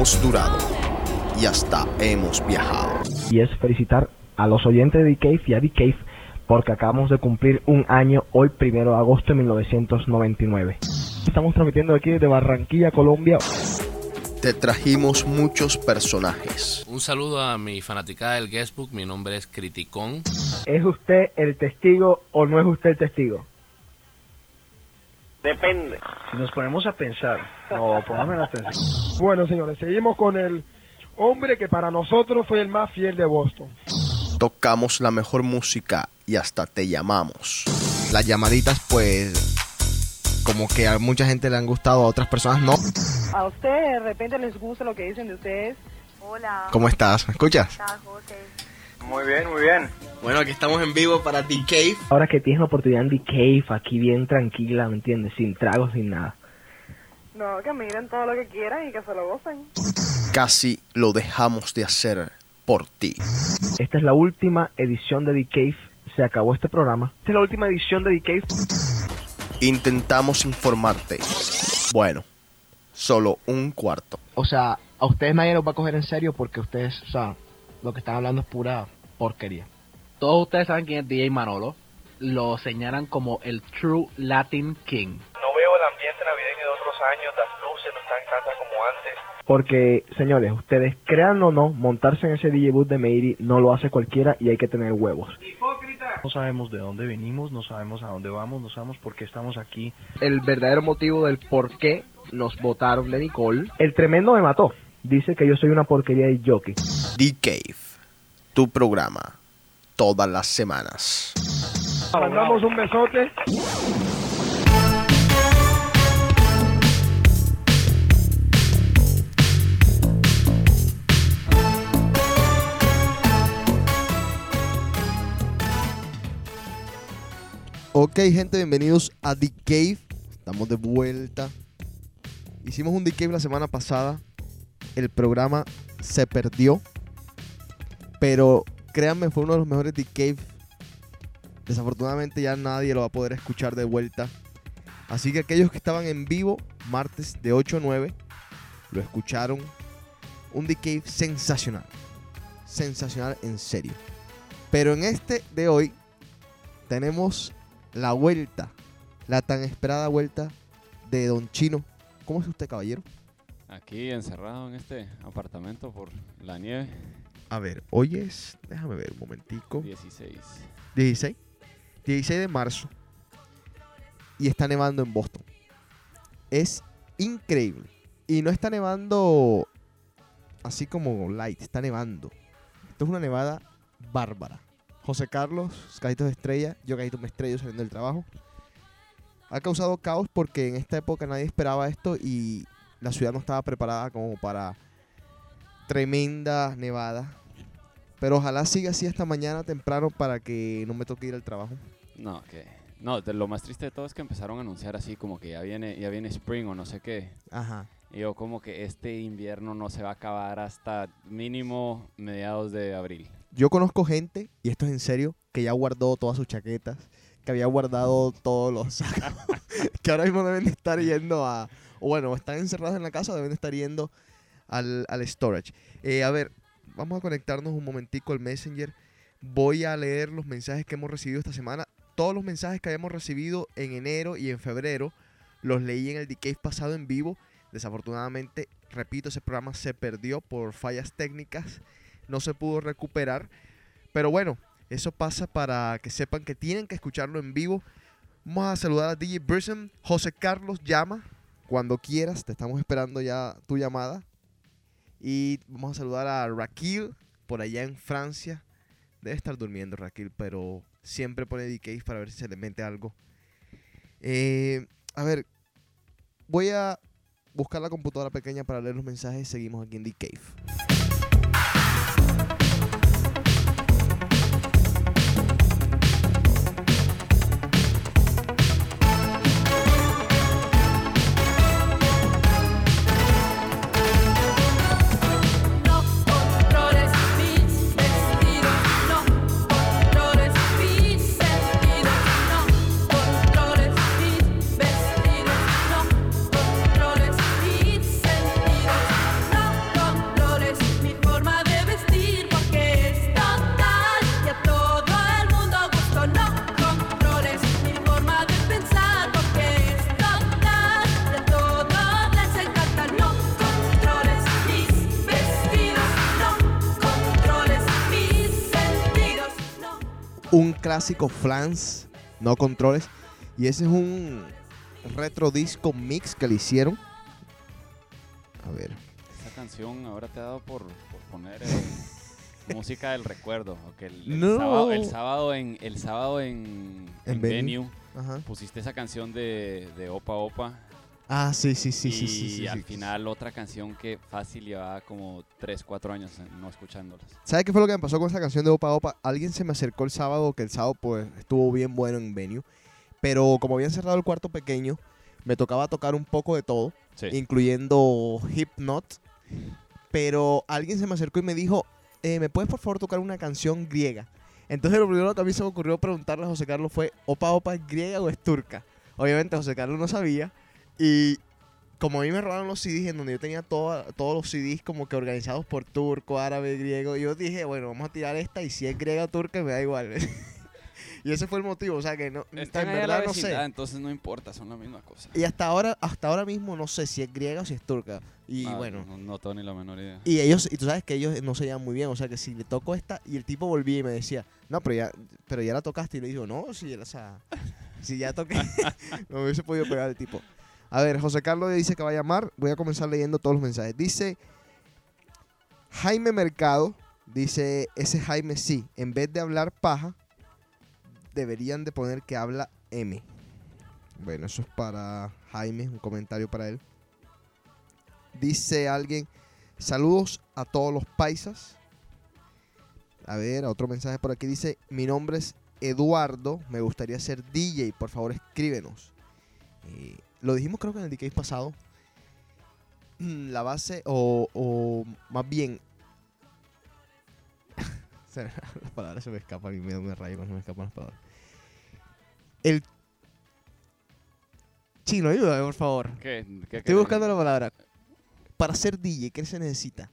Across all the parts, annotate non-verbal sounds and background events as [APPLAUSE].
hemos durado y hasta hemos viajado. Y es felicitar a los oyentes de The y a The porque acabamos de cumplir un año hoy, primero de agosto de 1999. Estamos transmitiendo aquí desde Barranquilla, Colombia. Te trajimos muchos personajes. Un saludo a mi fanaticada del Guestbook, mi nombre es Criticón. ¿Es usted el testigo o no es usted el testigo? Depende. Si nos ponemos a pensar, no, pongamos la atención. Bueno, señores, seguimos con el hombre que para nosotros fue el más fiel de Boston. Tocamos la mejor música y hasta te llamamos. Las llamaditas, pues, como que a mucha gente le han gustado, a otras personas no. A ustedes de repente les gusta lo que dicen de ustedes. Hola. ¿Cómo estás? ¿Me escuchas? Muy bien, muy bien. Bueno, aquí estamos en vivo para The Cave. Ahora que tienes la oportunidad en The Cave, aquí bien tranquila, ¿me entiendes? Sin tragos, sin nada. No, que miren todo lo que quieran y que se lo gocen. Casi lo dejamos de hacer por ti. Esta es la última edición de The Cave. Se acabó este programa. Esta es la última edición de The Cave. Intentamos informarte. Bueno, solo un cuarto. O sea, a ustedes nadie los va a coger en serio porque ustedes, o sea, lo que están hablando es pura porquería. Todos ustedes saben quién es DJ Manolo. Lo señalan como el True Latin King. No veo el ambiente navideño de otros años, las luces no están tantas como antes. Porque, señores, ustedes crean o no, montarse en ese DJ booth de Meiri no lo hace cualquiera y hay que tener huevos. No sabemos de dónde venimos, no sabemos a dónde vamos, no sabemos por qué estamos aquí. El verdadero motivo del por qué nos votaron de Nicole. El tremendo me mató. Dice que yo soy una porquería de jockey. The Cave, tu programa, todas las semanas. Mandamos un besote. Ok, gente, bienvenidos a The Cave. Estamos de vuelta. Hicimos un The Cave la semana pasada. El programa se perdió. Pero créanme, fue uno de los mejores Cave. Desafortunadamente ya nadie lo va a poder escuchar de vuelta. Así que aquellos que estaban en vivo, martes de 8 a 9, lo escucharon. Un The sensacional. Sensacional en serio. Pero en este de hoy tenemos la vuelta, la tan esperada vuelta de Don Chino. ¿Cómo es usted, caballero? Aquí encerrado en este apartamento por la nieve. A ver, hoy es, déjame ver un momentico. 16. 16. 16 de marzo. Y está nevando en Boston. Es increíble. Y no está nevando así como light, está nevando. Esto es una nevada bárbara. José Carlos, Cajitos de Estrella, yo Cajito me estrello saliendo del trabajo. Ha causado caos porque en esta época nadie esperaba esto y la ciudad no estaba preparada como para tremenda nevada. Pero ojalá siga así hasta mañana temprano para que no me toque ir al trabajo. No, que no, lo más triste de todo es que empezaron a anunciar así como que ya viene ya viene spring o no sé qué. Ajá. Y yo como que este invierno no se va a acabar hasta mínimo mediados de abril. Yo conozco gente, y esto es en serio, que ya guardó todas sus chaquetas, que había guardado todos los sacos, [LAUGHS] que ahora mismo deben de estar yendo a, o bueno, están encerrados en la casa, deben de estar yendo al, al storage. Eh, a ver, vamos a conectarnos un momentico al Messenger. Voy a leer los mensajes que hemos recibido esta semana. Todos los mensajes que habíamos recibido en enero y en febrero los leí en el Decay pasado en vivo. Desafortunadamente, repito, ese programa se perdió por fallas técnicas. No se pudo recuperar. Pero bueno, eso pasa para que sepan que tienen que escucharlo en vivo. Vamos a saludar a DJ Brisson. José Carlos llama. Cuando quieras, te estamos esperando ya tu llamada. Y vamos a saludar a Raquel por allá en Francia. Debe estar durmiendo Raquel, pero siempre pone DK para ver si se le mete algo. Eh, a ver, voy a buscar la computadora pequeña para leer los mensajes. Seguimos aquí en The Cave. Clásico flans, no controles. Y ese es un retro disco mix que le hicieron. A ver. Esta canción ahora te ha dado por, por poner eh, [LAUGHS] música del recuerdo. ok, el, el No. sábado, el sábado en el sábado en, En en Venue. Pusiste esa canción de, de Opa Opa. Ah, sí, sí, sí, y sí, sí, sí, al sí. final otra canción que fácil llevaba como 3, 4 años eh, no escuchándolas. ¿Sabes qué fue lo que me pasó con esa canción de Opa Opa? Alguien se me acercó el sábado, que el sábado pues estuvo bien bueno en venue. Pero como habían cerrado el cuarto pequeño, me tocaba tocar un poco de todo, Sí. incluyendo Hypnot. Pero alguien se me acercó y me dijo, eh, ¿me puedes por favor tocar una canción griega? Entonces lo primero que a mí se me ocurrió preguntarle a José Carlos fue, ¿Opa Opa es griega o es turca? Obviamente José Carlos no sabía. Y como a mí me robaron los CDs en donde yo tenía toda- todos los CDs como que organizados por turco, árabe, griego, yo dije, bueno, vamos a tirar esta y si es griega o turca me da igual. [LAUGHS] y ese fue el motivo, o sea que no, Están en verdad no sé. entonces no importa, son la misma cosa. Y hasta ahora, hasta ahora mismo no sé si es griega o si es turca. Y Ah, bueno, No, no tengo ni la menor idea. y ellos, y tú sabes que ellos no se llevan muy bien, o sea que si le toco esta y el tipo volvía y me decía, no, pero ya, pero ya la tocaste y le digo, no, si, o sea, si ya toqué, [LAUGHS] no me hubiese podido pegar el tipo. A ver, José Carlos dice que va a llamar, voy a comenzar leyendo todos los mensajes. Dice Jaime Mercado, dice, ese Jaime sí, en vez de hablar paja, deberían de poner que habla M. Bueno, eso es para Jaime, un comentario para él. Dice alguien, saludos a todos los paisas. A ver, otro mensaje por aquí dice, mi nombre es Eduardo, me gustaría ser DJ, por favor escríbenos. Eh, lo dijimos creo que en el DK pasado. Mm, La base, o, o más bien... Las [LAUGHS] palabras se me escapan y me da un rayo cuando me escapan las palabras. El... Chino, ayúdame, por favor. ¿Qué? ¿Qué Estoy buscando la palabra. Para ser DJ, ¿qué se necesita?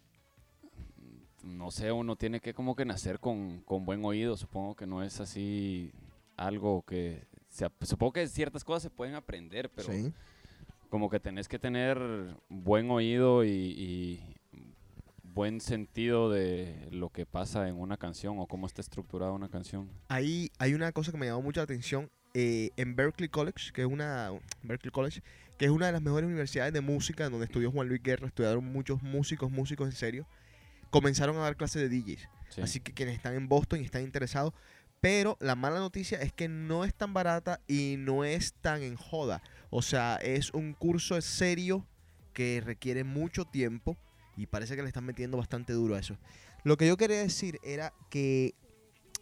no sé, uno tiene que como que nacer con, con buen oído. Supongo que no es así algo que... se supongo que ciertas cosas se pueden aprender, pero Sí. como que tenés que tener buen oído y, y buen sentido de lo que pasa en una canción o cómo está estructurada una canción. Ahí hay una cosa que me llamó mucho la atención eh, en Berkeley College, que es una Berkeley College, que es una de las mejores universidades de música donde estudió Juan Luis Guerra, estudiaron muchos músicos, músicos en serio. Comenzaron a dar clases de DJs. Sí. Así que quienes están en Boston y están interesados. Pero la mala noticia es que no es tan barata y no es tan en joda. O sea, es un curso serio que requiere mucho tiempo y parece que le están metiendo bastante duro a eso. Lo que yo quería decir era que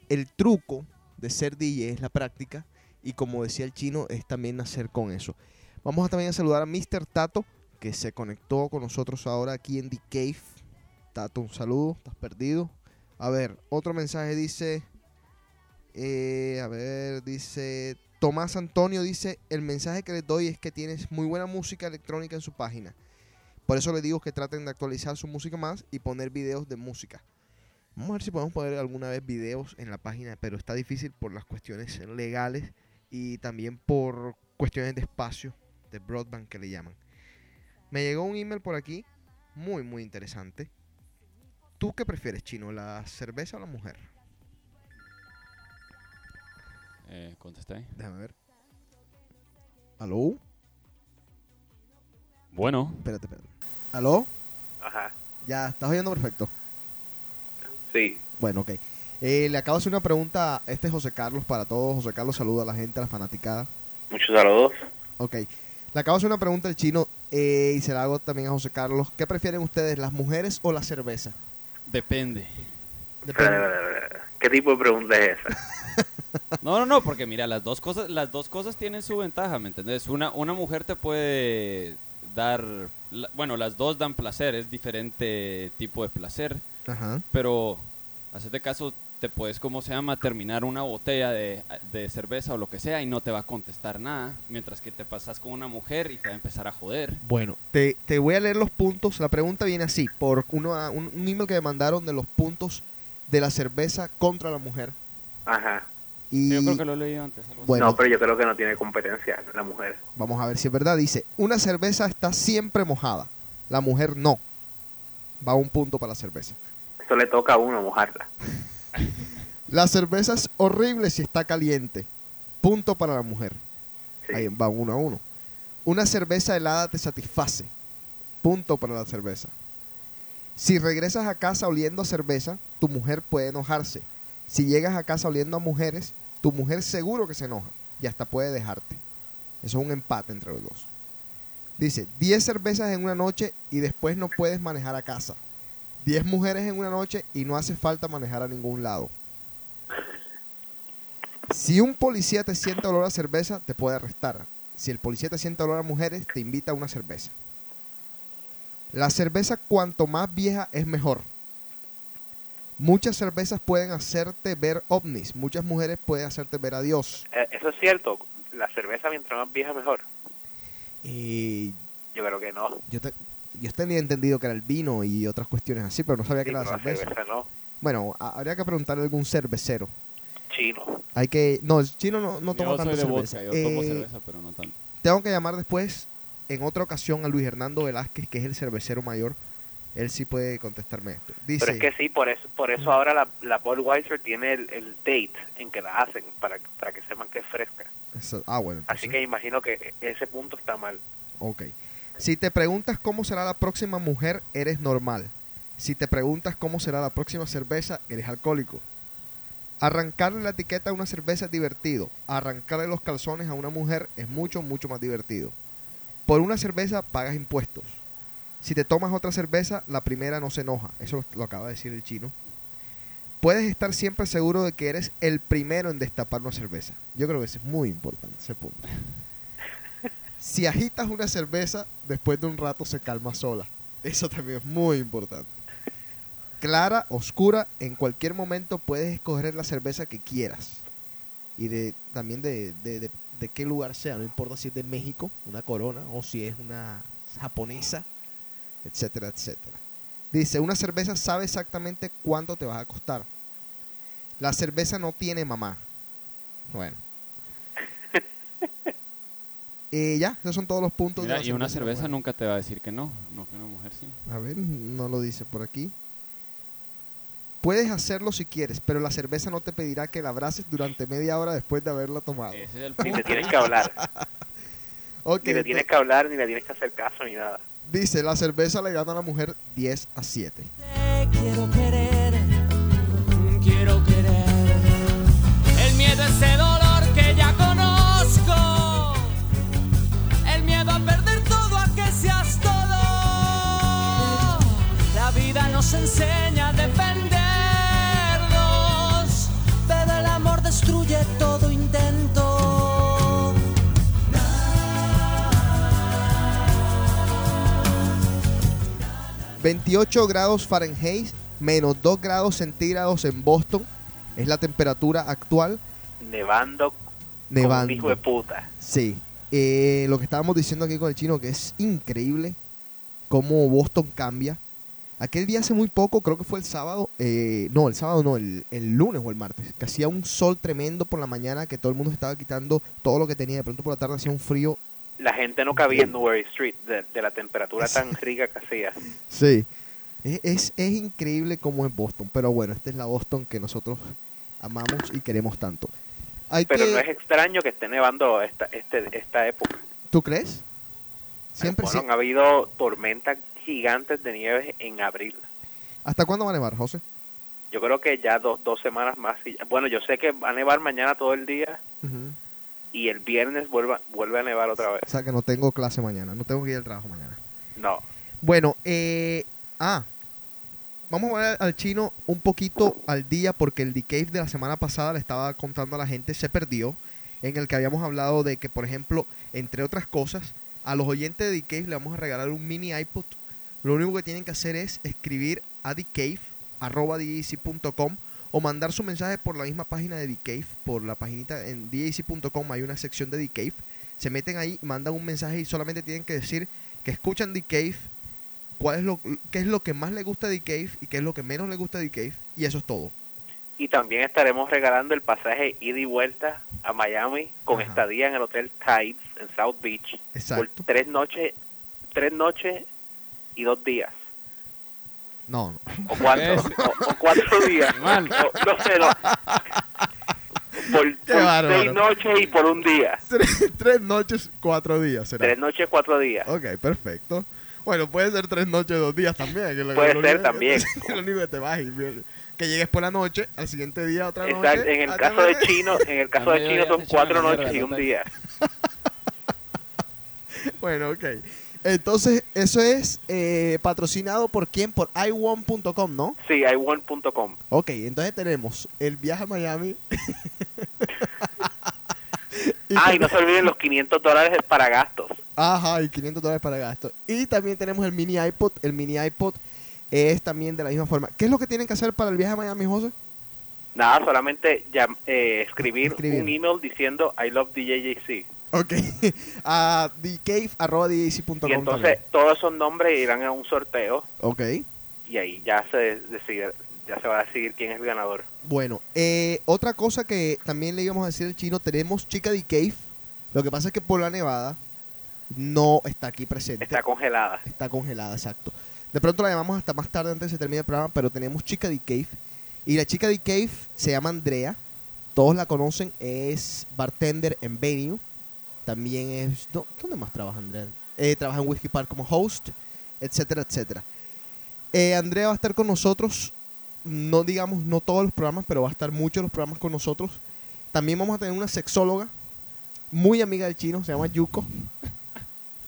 el truco de ser DJ es la práctica y como decía el chino es también nacer con eso. Vamos a también a saludar a Mr. Tato que se conectó con nosotros ahora aquí en The Cave. Tato, un saludo, estás perdido. A ver, otro mensaje dice, eh, a ver, dice Tomás Antonio dice, el mensaje que les doy es que tienes muy buena música electrónica en su página. Por eso les digo que traten de actualizar su música más y poner videos de música. Vamos a ver si podemos poner alguna vez videos en la página, pero está difícil por las cuestiones legales y también por cuestiones de espacio, de broadband que le llaman. Me llegó un email por aquí, muy, muy interesante. ¿Tú qué prefieres, Chino, la cerveza o la mujer? Eh, contesta ahí. Déjame ver. ¿Aló? Bueno, Espérate, espérate. ¿Aló? Ajá, Ya, estás oyendo perfecto. sí. Bueno, ok. Eh, le acabo de hacer una pregunta. Este es José Carlos para todos. José Carlos saluda a la gente, a la fanaticada. Muchos saludos. Ok. Le acabo de hacer una pregunta al chino eh, y se la hago también a José Carlos. ¿Qué prefieren ustedes, las mujeres o la cerveza? depende. Depende. ¿Qué tipo de pregunta es esa? [LAUGHS] No, no, no, porque mira, las dos cosas, las dos cosas tienen su ventaja, ¿me entendés? Una, una mujer te puede dar, la- bueno, las dos dan placer, es diferente tipo de placer, Ajá. pero hacete caso, te puedes, ¿cómo se llama? Terminar una botella de, de cerveza o lo que sea y no te va a contestar nada, mientras que te pasas con una mujer y te va a empezar a joder. Bueno, te, te voy a leer los puntos. La pregunta viene así, por uno, un, un email que me mandaron de los puntos de la cerveza contra la mujer. Ajá. Y Yo creo que lo he leído antes. Bueno. No, pero yo creo que no tiene competencia la mujer. vamos a ver si es verdad. Dice, una cerveza está siempre mojada. La mujer no. Va un punto para la cerveza. Eso le toca a uno mojarla. [LAUGHS] La cerveza es horrible si está caliente. Punto para la mujer. Ahí va uno a uno. Una cerveza helada te satisface. Punto para la cerveza. Si regresas a casa oliendo a cerveza, tu mujer puede enojarse. Si llegas a casa oliendo a mujeres, tu mujer seguro que se enoja y hasta puede dejarte. Eso es un empate entre los dos. Dice, 10 cervezas en una noche y después no puedes manejar a casa. 10 mujeres en una noche y no hace falta manejar a ningún lado. Si un policía te siente olor a cerveza, te puede arrestar. Si el policía te siente olor a mujeres, te invita a una cerveza. La cerveza cuanto más vieja es mejor. Muchas cervezas pueden hacerte ver ovnis. Muchas mujeres pueden hacerte ver a Dios. Eh, eso es cierto. La cerveza mientras más vieja mejor. Y Yo creo que no. yo, te- yo tenía entendido que era el vino y otras cuestiones así, pero no sabía que era la cerveza. cerveza no. Bueno, a- habría que preguntarle a algún cervecero. Chino. Hay que... No, el chino no, no toma yo soy de cerveza. vodka, yo tomo Eh, cerveza, pero no tanto. Tengo que llamar después, en otra ocasión, a Luis Hernando Velázquez, que es el cervecero mayor. Él sí puede contestarme esto. Dice, Pero es que sí, por eso por eso ahora la, la Budweiser tiene el, el date en que la hacen, para, para que sepan que es fresca. Eso- ah, bueno. Así que imagino que ese punto está mal. Ok. Si te preguntas cómo será la próxima mujer, eres normal. Si te preguntas cómo será la próxima cerveza, eres alcohólico. Arrancarle la etiqueta a una cerveza es divertido. Arrancarle los calzones a una mujer es mucho, mucho más divertido. Por una cerveza pagas impuestos. Si te tomas otra cerveza, la primera no se enoja. Eso lo, acaba de decir el chino. Puedes estar siempre seguro de que eres el primero en destapar una cerveza. Yo creo que eso es muy importante, ese punto. Si agitas una cerveza, después de un rato se calma sola. Eso también es muy importante. Clara, oscura, en cualquier momento puedes escoger la cerveza que quieras. Y de, también de, de- de- de qué lugar sea, no importa si es de México, una corona, o si es una japonesa, etcétera, etcétera. Dice, una cerveza sabe exactamente cuánto te vas a costar. La cerveza no tiene mamá. Bueno. Y [LAUGHS] ya, esos son todos los puntos. de Mira, y una cerveza buena. nunca te va a decir que no. No, que una mujer sí. A ver, no lo dice por aquí. Puedes hacerlo si quieres, pero la cerveza no te pedirá que la abraces durante media hora después de haberla tomado. Ese es el Ni te tienes que hablar. [LAUGHS] Ni le tienes que hablar, ni le tienes que hacer caso, ni nada. Dice, la cerveza le gana a la mujer 10 a 7. Quiero querer, quiero querer. El miedo a ese dolor que ya conozco. El miedo a perder todo, a que seas todo. La vida nos enseña 28 grados Fahrenheit, menos 2 grados centígrados en Boston. Es la temperatura actual. Nevando Nevando. un hijo de puta. Sí. Eh, lo que estábamos diciendo aquí con el chino, que es increíble cómo Boston cambia. Aquel día hace muy poco, creo que fue el sábado, eh, no, el sábado no, el, el lunes o el martes, que hacía un sol tremendo por la mañana, que todo el mundo estaba quitando todo lo que tenía. De pronto por la tarde hacía un frío. La gente no cabía en Newbury Street de, de la temperatura tan rica que hacía. Sí. Es, es, es increíble cómo es Boston, pero bueno, esta es la Boston que nosotros amamos y queremos tanto. Hay Pero que, no es extraño que esté nevando esta, este, esta época. ¿Tú crees? Siempre Bueno, sí. han habido tormentas gigantes de nieve en abril. ¿Hasta cuándo va a nevar, José? Yo creo que ya dos, dos semanas más. y- bueno, yo sé que va a nevar mañana todo el día y el viernes vuelve, vuelve a nevar otra vez. O sea que no tengo clase mañana, no tengo que ir al trabajo mañana. No. Bueno, eh, ah, vamos a ver al chino un poquito al día porque el Decave de la semana pasada le estaba contando a la gente, se perdió, en el que habíamos hablado de que, por ejemplo, entre otras cosas, a los oyentes de Decave le vamos a regalar un mini iPod. Lo único que tienen que hacer es escribir a decave.com o mandar su mensaje por la misma página de Decave, por la paginita en dac.com hay una sección de Decave. Se meten ahí, mandan un mensaje y solamente tienen que decir que escuchan Decave, cuál es lo, qué es lo que más le gusta de Cave y qué es lo que menos le gusta de Cave y eso es todo. Y también estaremos regalando el pasaje ida y vuelta a Miami con Ajá. estadía en el Hotel Tides en South Beach Exacto. por tres noches, tres noches y dos días. No, no. O cuatro, o, o cuatro días. O- no sé, no. Por, seis noches y por un día. Tres, tres noches, cuatro días será. Tres noches, cuatro días. Ok, perfecto. Bueno, puede ser tres noches, dos días también. que lo- Puede lo ser único- también. [LAUGHS] lo único que te vas y que llegues por la noche, al siguiente día otra noche. Exacto. En el caso de. Chino, en el caso de Chino son cuatro noches y un día. [LAUGHS] Bueno, ok. Entonces, eso es eh, patrocinado por quién? Por ione.com, ¿no? Sí, ione.com. Ok, entonces tenemos el viaje a Miami. Ah, [LAUGHS] y no se olviden los 500 dólares para gastos. Ajá, y 500 dólares para gasto. Y también tenemos el mini iPod. El mini iPod es también de la misma forma. ¿Qué es lo que tienen que hacer para el viaje a Miami, José? Nada, solamente eh, escribir, Escribir. un email diciendo I love DJJC. Ok. [LAUGHS] a thecave.com. Y entonces todos esos nombres irán a un sorteo Ok. y ahí ya se decide, ya se va a decidir quién es el ganador. Bueno, eh, otra cosa que también le íbamos a decir al chino, tenemos Chica de Cave. Lo que pasa es que por la nevada no está aquí presente. Está congelada. Está congelada, exacto. De pronto la llamamos hasta más tarde antes de que se termine el programa, pero tenemos Chica de Cave. Y la chica de Cave se llama Andrea. Todos la conocen, es bartender en Venue. También es... ¿dó- ¿Dónde más trabaja Andrea? Eh, trabaja en Whiskey Park como host, etcétera, etcétera. Eh, Andrea va a estar con nosotros, no digamos no todos los programas, pero va a estar muchos los programas con nosotros. También vamos a tener una sexóloga, muy amiga del chino, se llama Yuko.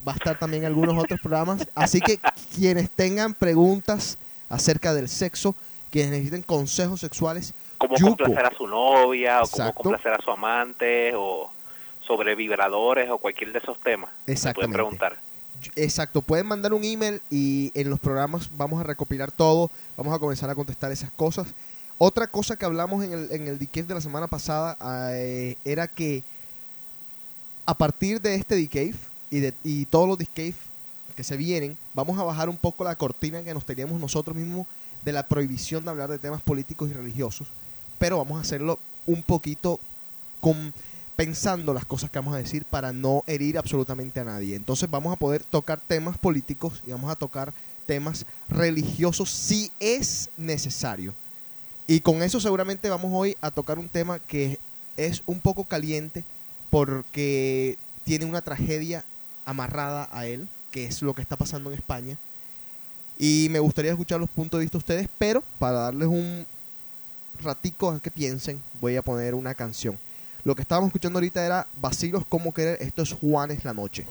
Va a estar también en algunos otros programas. Así que quienes tengan preguntas acerca del sexo, quienes necesiten consejos sexuales, Cómo Yuko. complacer a su novia o cómo Exacto. complacer a su amante o sobre vibradores o cualquier de esos temas. Me pueden preguntar. Exacto, pueden mandar un email y en los programas vamos a recopilar todo, vamos a comenzar a contestar esas cosas. Otra cosa que hablamos en el, en el de la semana pasada eh, era que a partir de este Decave y, de, y todos los Decave que se vienen, vamos a bajar un poco la cortina que nos teníamos nosotros mismos de la prohibición de hablar de temas políticos y religiosos, pero vamos a hacerlo un poquito con pensando las cosas que vamos a decir para no herir absolutamente a nadie. Entonces vamos a poder tocar temas políticos y vamos a tocar temas religiosos si es necesario. Y con eso seguramente vamos hoy a tocar un tema que es un poco caliente porque tiene una tragedia amarrada a él, que es lo que está pasando en España. Y me gustaría escuchar los puntos de vista de ustedes, pero para darles un ratico a que piensen, voy a poner una canción. Lo que estábamos escuchando ahorita era Vacilos como querer. Esto es Juanes la noche.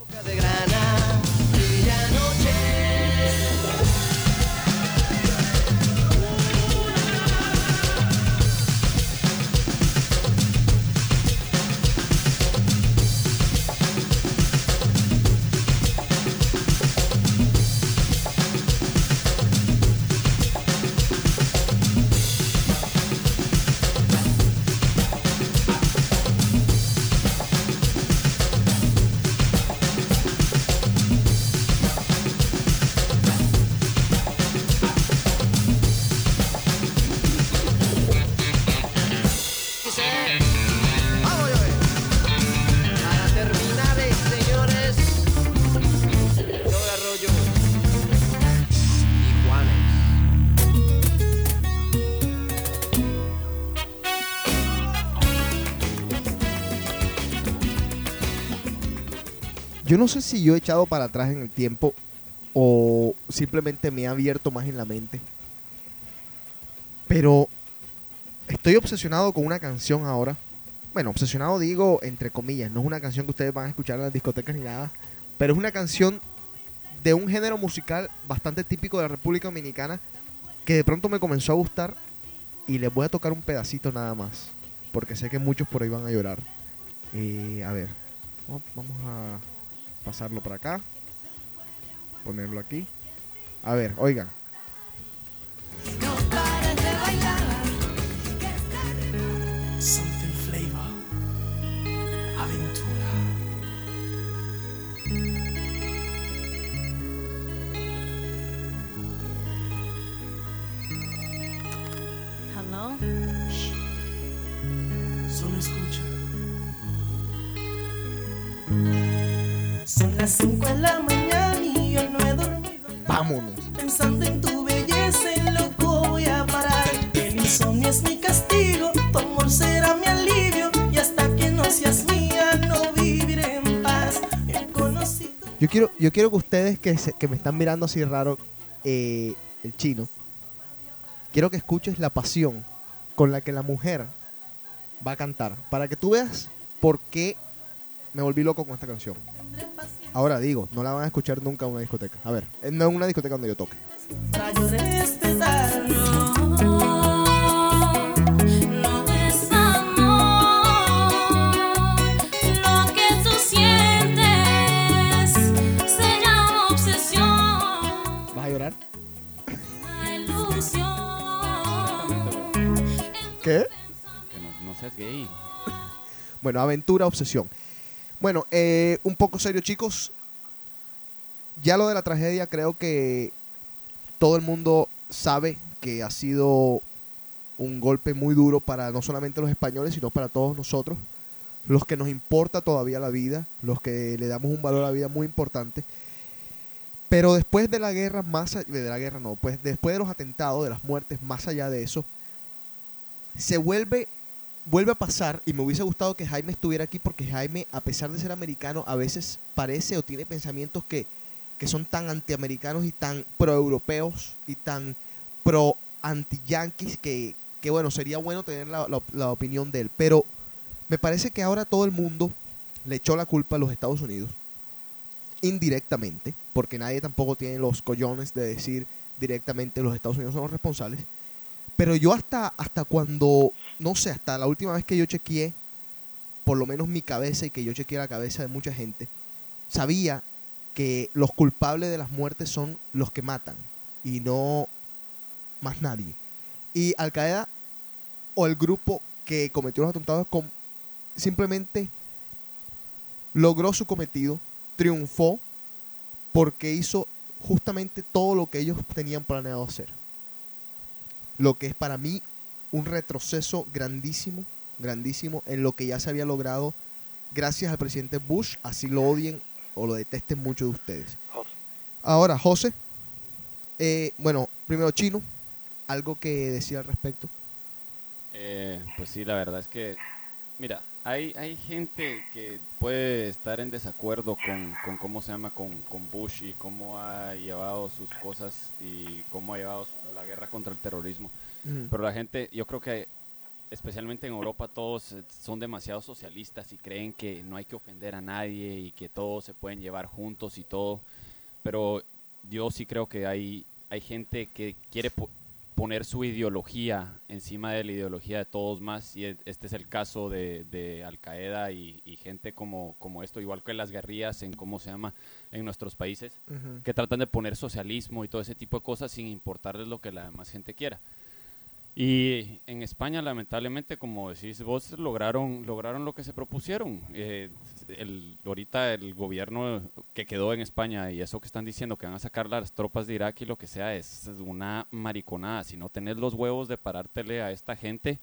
No sé si yo he echado para atrás en el tiempo o simplemente me he abierto más en la mente. Pero estoy obsesionado con una canción ahora. Bueno, obsesionado digo entre comillas, no es una canción que ustedes van a escuchar en las discotecas ni nada, pero es una canción de un género musical bastante típico de la República Dominicana que de pronto me comenzó a gustar y les voy a tocar un pedacito nada más, porque sé que muchos por ahí van a llorar. Eh, a ver, vamos a pasarlo por acá, ponerlo aquí. A ver, oigan. Something flavor. Aventura. Hello. Son las 5 de la mañana y yo no he dormido. Vámonos. Pensando en tu belleza. ese loco voy a parar. El insomnio es mi castigo, tu amor será mi alivio. Y hasta que no seas mía, no viviré en paz. Conocido. Yo quiero, yo quiero que ustedes que, se- que me están mirando así raro, eh, el chino, quiero que escuches la pasión con la que la mujer va a cantar. Para que tú veas por qué me volví loco con esta canción. Ahora digo, no la van a escuchar nunca en una discoteca. A ver, eh, no en una discoteca donde yo toque. Para yo respetar. No es amor, lo que tú sientes se llama obsesión, ¿Vas a llorar? ¿Qué? Que no, no seas gay. Bueno, aventura, obsesión. Bueno, eh, un poco serio, chicos. Ya lo de la tragedia, creo que todo el mundo sabe que ha sido un golpe muy duro para no solamente los españoles, sino para todos nosotros, los que nos importa todavía la vida, los que le damos un valor a la vida muy importante. Pero después de la guerra, más de la guerra no, pues después de los atentados, de las muertes, más allá de eso, se vuelve vuelve a pasar y me hubiese gustado que Jaime estuviera aquí porque Jaime, a pesar de ser americano, a veces parece o tiene pensamientos que, que son tan antiamericanos y tan pro-europeos y tan pro-anti-yanquis que, que, bueno, sería bueno tener la, la- la opinión de él. Pero me parece que ahora todo el mundo le echó la culpa a los Estados Unidos indirectamente, porque nadie tampoco tiene los collones de decir directamente los Estados Unidos son los responsables. Pero yo hasta, hasta cuando, no sé, hasta la última vez que yo chequeé, por lo menos mi cabeza y que yo chequeé la cabeza de mucha gente, sabía que los culpables de las muertes son los que matan y no más nadie. Y Al Qaeda o el grupo que cometió los atentados com- simplemente logró su cometido, triunfó porque hizo justamente todo lo que ellos tenían planeado hacer. Lo que es para mí un retroceso grandísimo, grandísimo en lo que ya se había logrado gracias al presidente Bush, así lo odien o lo detesten muchos de ustedes. Ahora, José, eh, bueno, primero Chino, algo que decir al respecto. Eh, pues sí, la verdad es que, mira, hay, hay gente que puede estar en desacuerdo con, con cómo se llama, con, con Bush y cómo ha llevado sus cosas y cómo ha llevado la guerra contra el terrorismo. Ujú. Pero la gente, yo creo que especialmente en Europa todos eh, son demasiado socialistas y creen que no hay que ofender a nadie y que todos se pueden llevar juntos y todo. Pero yo sí creo que hay, hay gente que quiere poner su ideología encima de la ideología de todos más y e- este es el caso de, de Al Qaeda y, y gente como, como esto, igual que las guerrillas en cómo se llama en nuestros países, que tratan de poner socialismo y todo ese tipo de cosas sin importarles lo que la demás gente quiera. Y en España, lamentablemente, como decís vos, lograron, lograron lo que se propusieron. Eh, el, ahorita el gobierno que quedó en España y eso que están diciendo que van a sacar las tropas de Irak y lo que sea es una mariconada. Si no tenés los huevos de parártele a esta gente,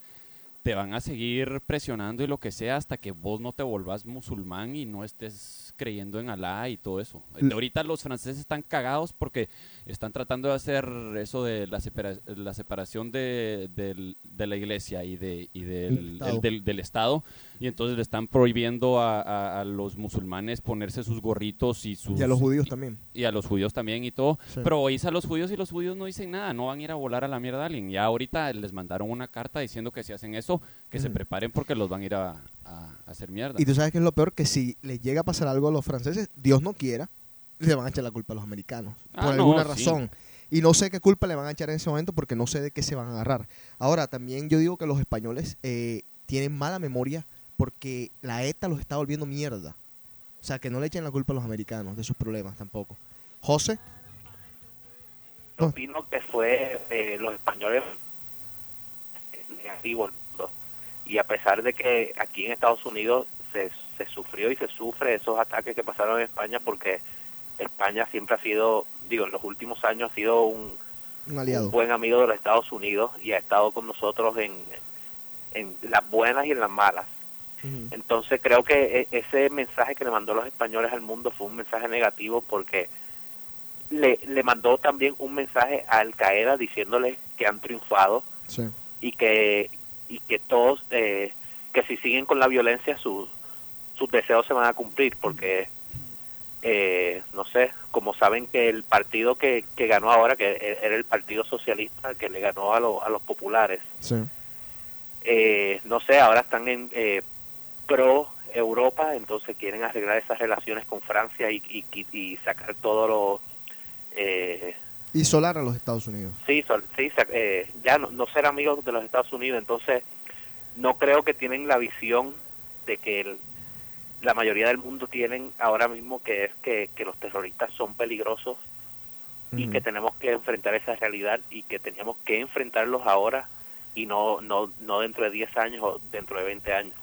te van a seguir presionando y lo que sea hasta que vos no te volvás musulmán y no estés creyendo en Alá y todo eso. L- Ahorita los franceses están cagados porque están tratando de hacer eso de la, separa- la separación de, del- de la iglesia y, de, y del, Estado. el- del, del Estado y entonces le están prohibiendo a, a- a los musulmanes ponerse sus gorritos y sus... Y a los judíos también. Y a los judíos también y todo. Sí. Pero oís a los judíos y los judíos no dicen nada, no van a ir a volar a la mierda a alguien. Ya ahorita les mandaron una carta diciendo que si hacen eso, que se preparen porque los van a ir a, a- a hacer mierda. Y tú sabes que es lo peor, que si les llega a pasar algo a los franceses, Dios no quiera, le van a echar la culpa a los americanos. Ah, por no, alguna sí. razón. Y no sé qué culpa le van a echar en ese momento porque no sé de qué se van a agarrar. Ahora, también yo digo que los españoles eh, tienen mala memoria porque la ETA los está volviendo mierda. O sea, que no le echen la culpa a los americanos de sus problemas tampoco. José, opino que fue eh, los españoles negativo el mundo. Y a pesar de que aquí en Estados Unidos se, se sufrió y se sufre esos ataques que pasaron en España porque España siempre ha sido digo en los últimos años ha sido un, un aliado. un buen amigo de los Estados Unidos y ha estado con nosotros en, en las buenas y en las malas entonces creo que e- ese mensaje que le mandó los españoles al mundo fue un mensaje negativo porque le, le mandó también un mensaje a Al Qaeda diciéndole que han triunfado Sí. y que y que todos eh, que si siguen con la violencia sus sus deseos se van a cumplir porque eh, no sé como saben que el partido que, que ganó ahora que e- era el partido socialista que le ganó a, lo- a los populares Sí. eh, no sé ahora están en eh, pro Europa entonces quieren arreglar esas relaciones con Francia y, y, y- y sacar todo lo eh, Isolar a los Estados Unidos. Sí, sol- sí sa- eh, ya no, no ser amigos de los Estados Unidos, entonces no creo que tienen la visión de que el- la mayoría del mundo tienen ahora mismo, que es que, que los terroristas son peligrosos y que tenemos que enfrentar esa realidad y que tenemos que enfrentarlos ahora y no, no, no dentro de 10 años o dentro de 20 años.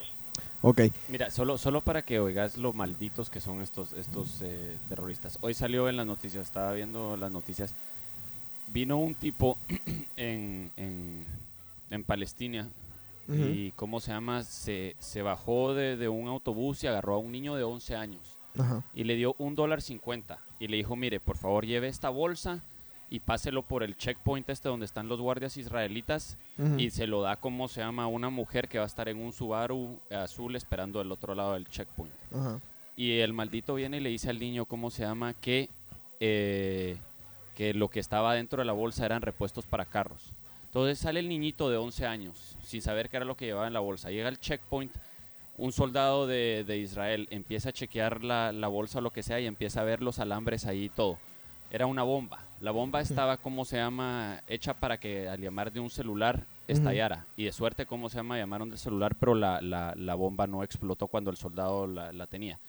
Ok. Mira, solo, solo para que oigas lo malditos que son estos, estos eh, terroristas. Hoy salió en las noticias, estaba viendo las noticias. Vino un tipo [CLEARS THROAT] en, en, en Palestina y, ¿cómo se llama? Se, se bajó de, de un autobús y agarró a un niño de 11 años Ajá. y le dio un dólar cincuenta y le dijo, mire, por favor lleve esta bolsa y páselo por el checkpoint este donde están los guardias israelitas Ujú. y se lo da como se llama una mujer que va a estar en un Subaru azul esperando del otro lado del checkpoint. Y el maldito viene y le dice al niño cómo se llama que eh, que lo que estaba dentro de la bolsa eran repuestos para carros. Entonces sale el niñito de 11 años sin saber qué era lo que llevaba en la bolsa. Llega al checkpoint, un soldado de, de Israel empieza a chequear la, la bolsa o lo que sea y empieza a ver los alambres ahí y todo. Era una bomba. La bomba estaba, ¿cómo se llama? Hecha para que al llamar de un celular estallara. Y de suerte, ¿cómo se llama? Llamaron del celular, pero la, la, la bomba no explotó cuando el soldado la, la tenía.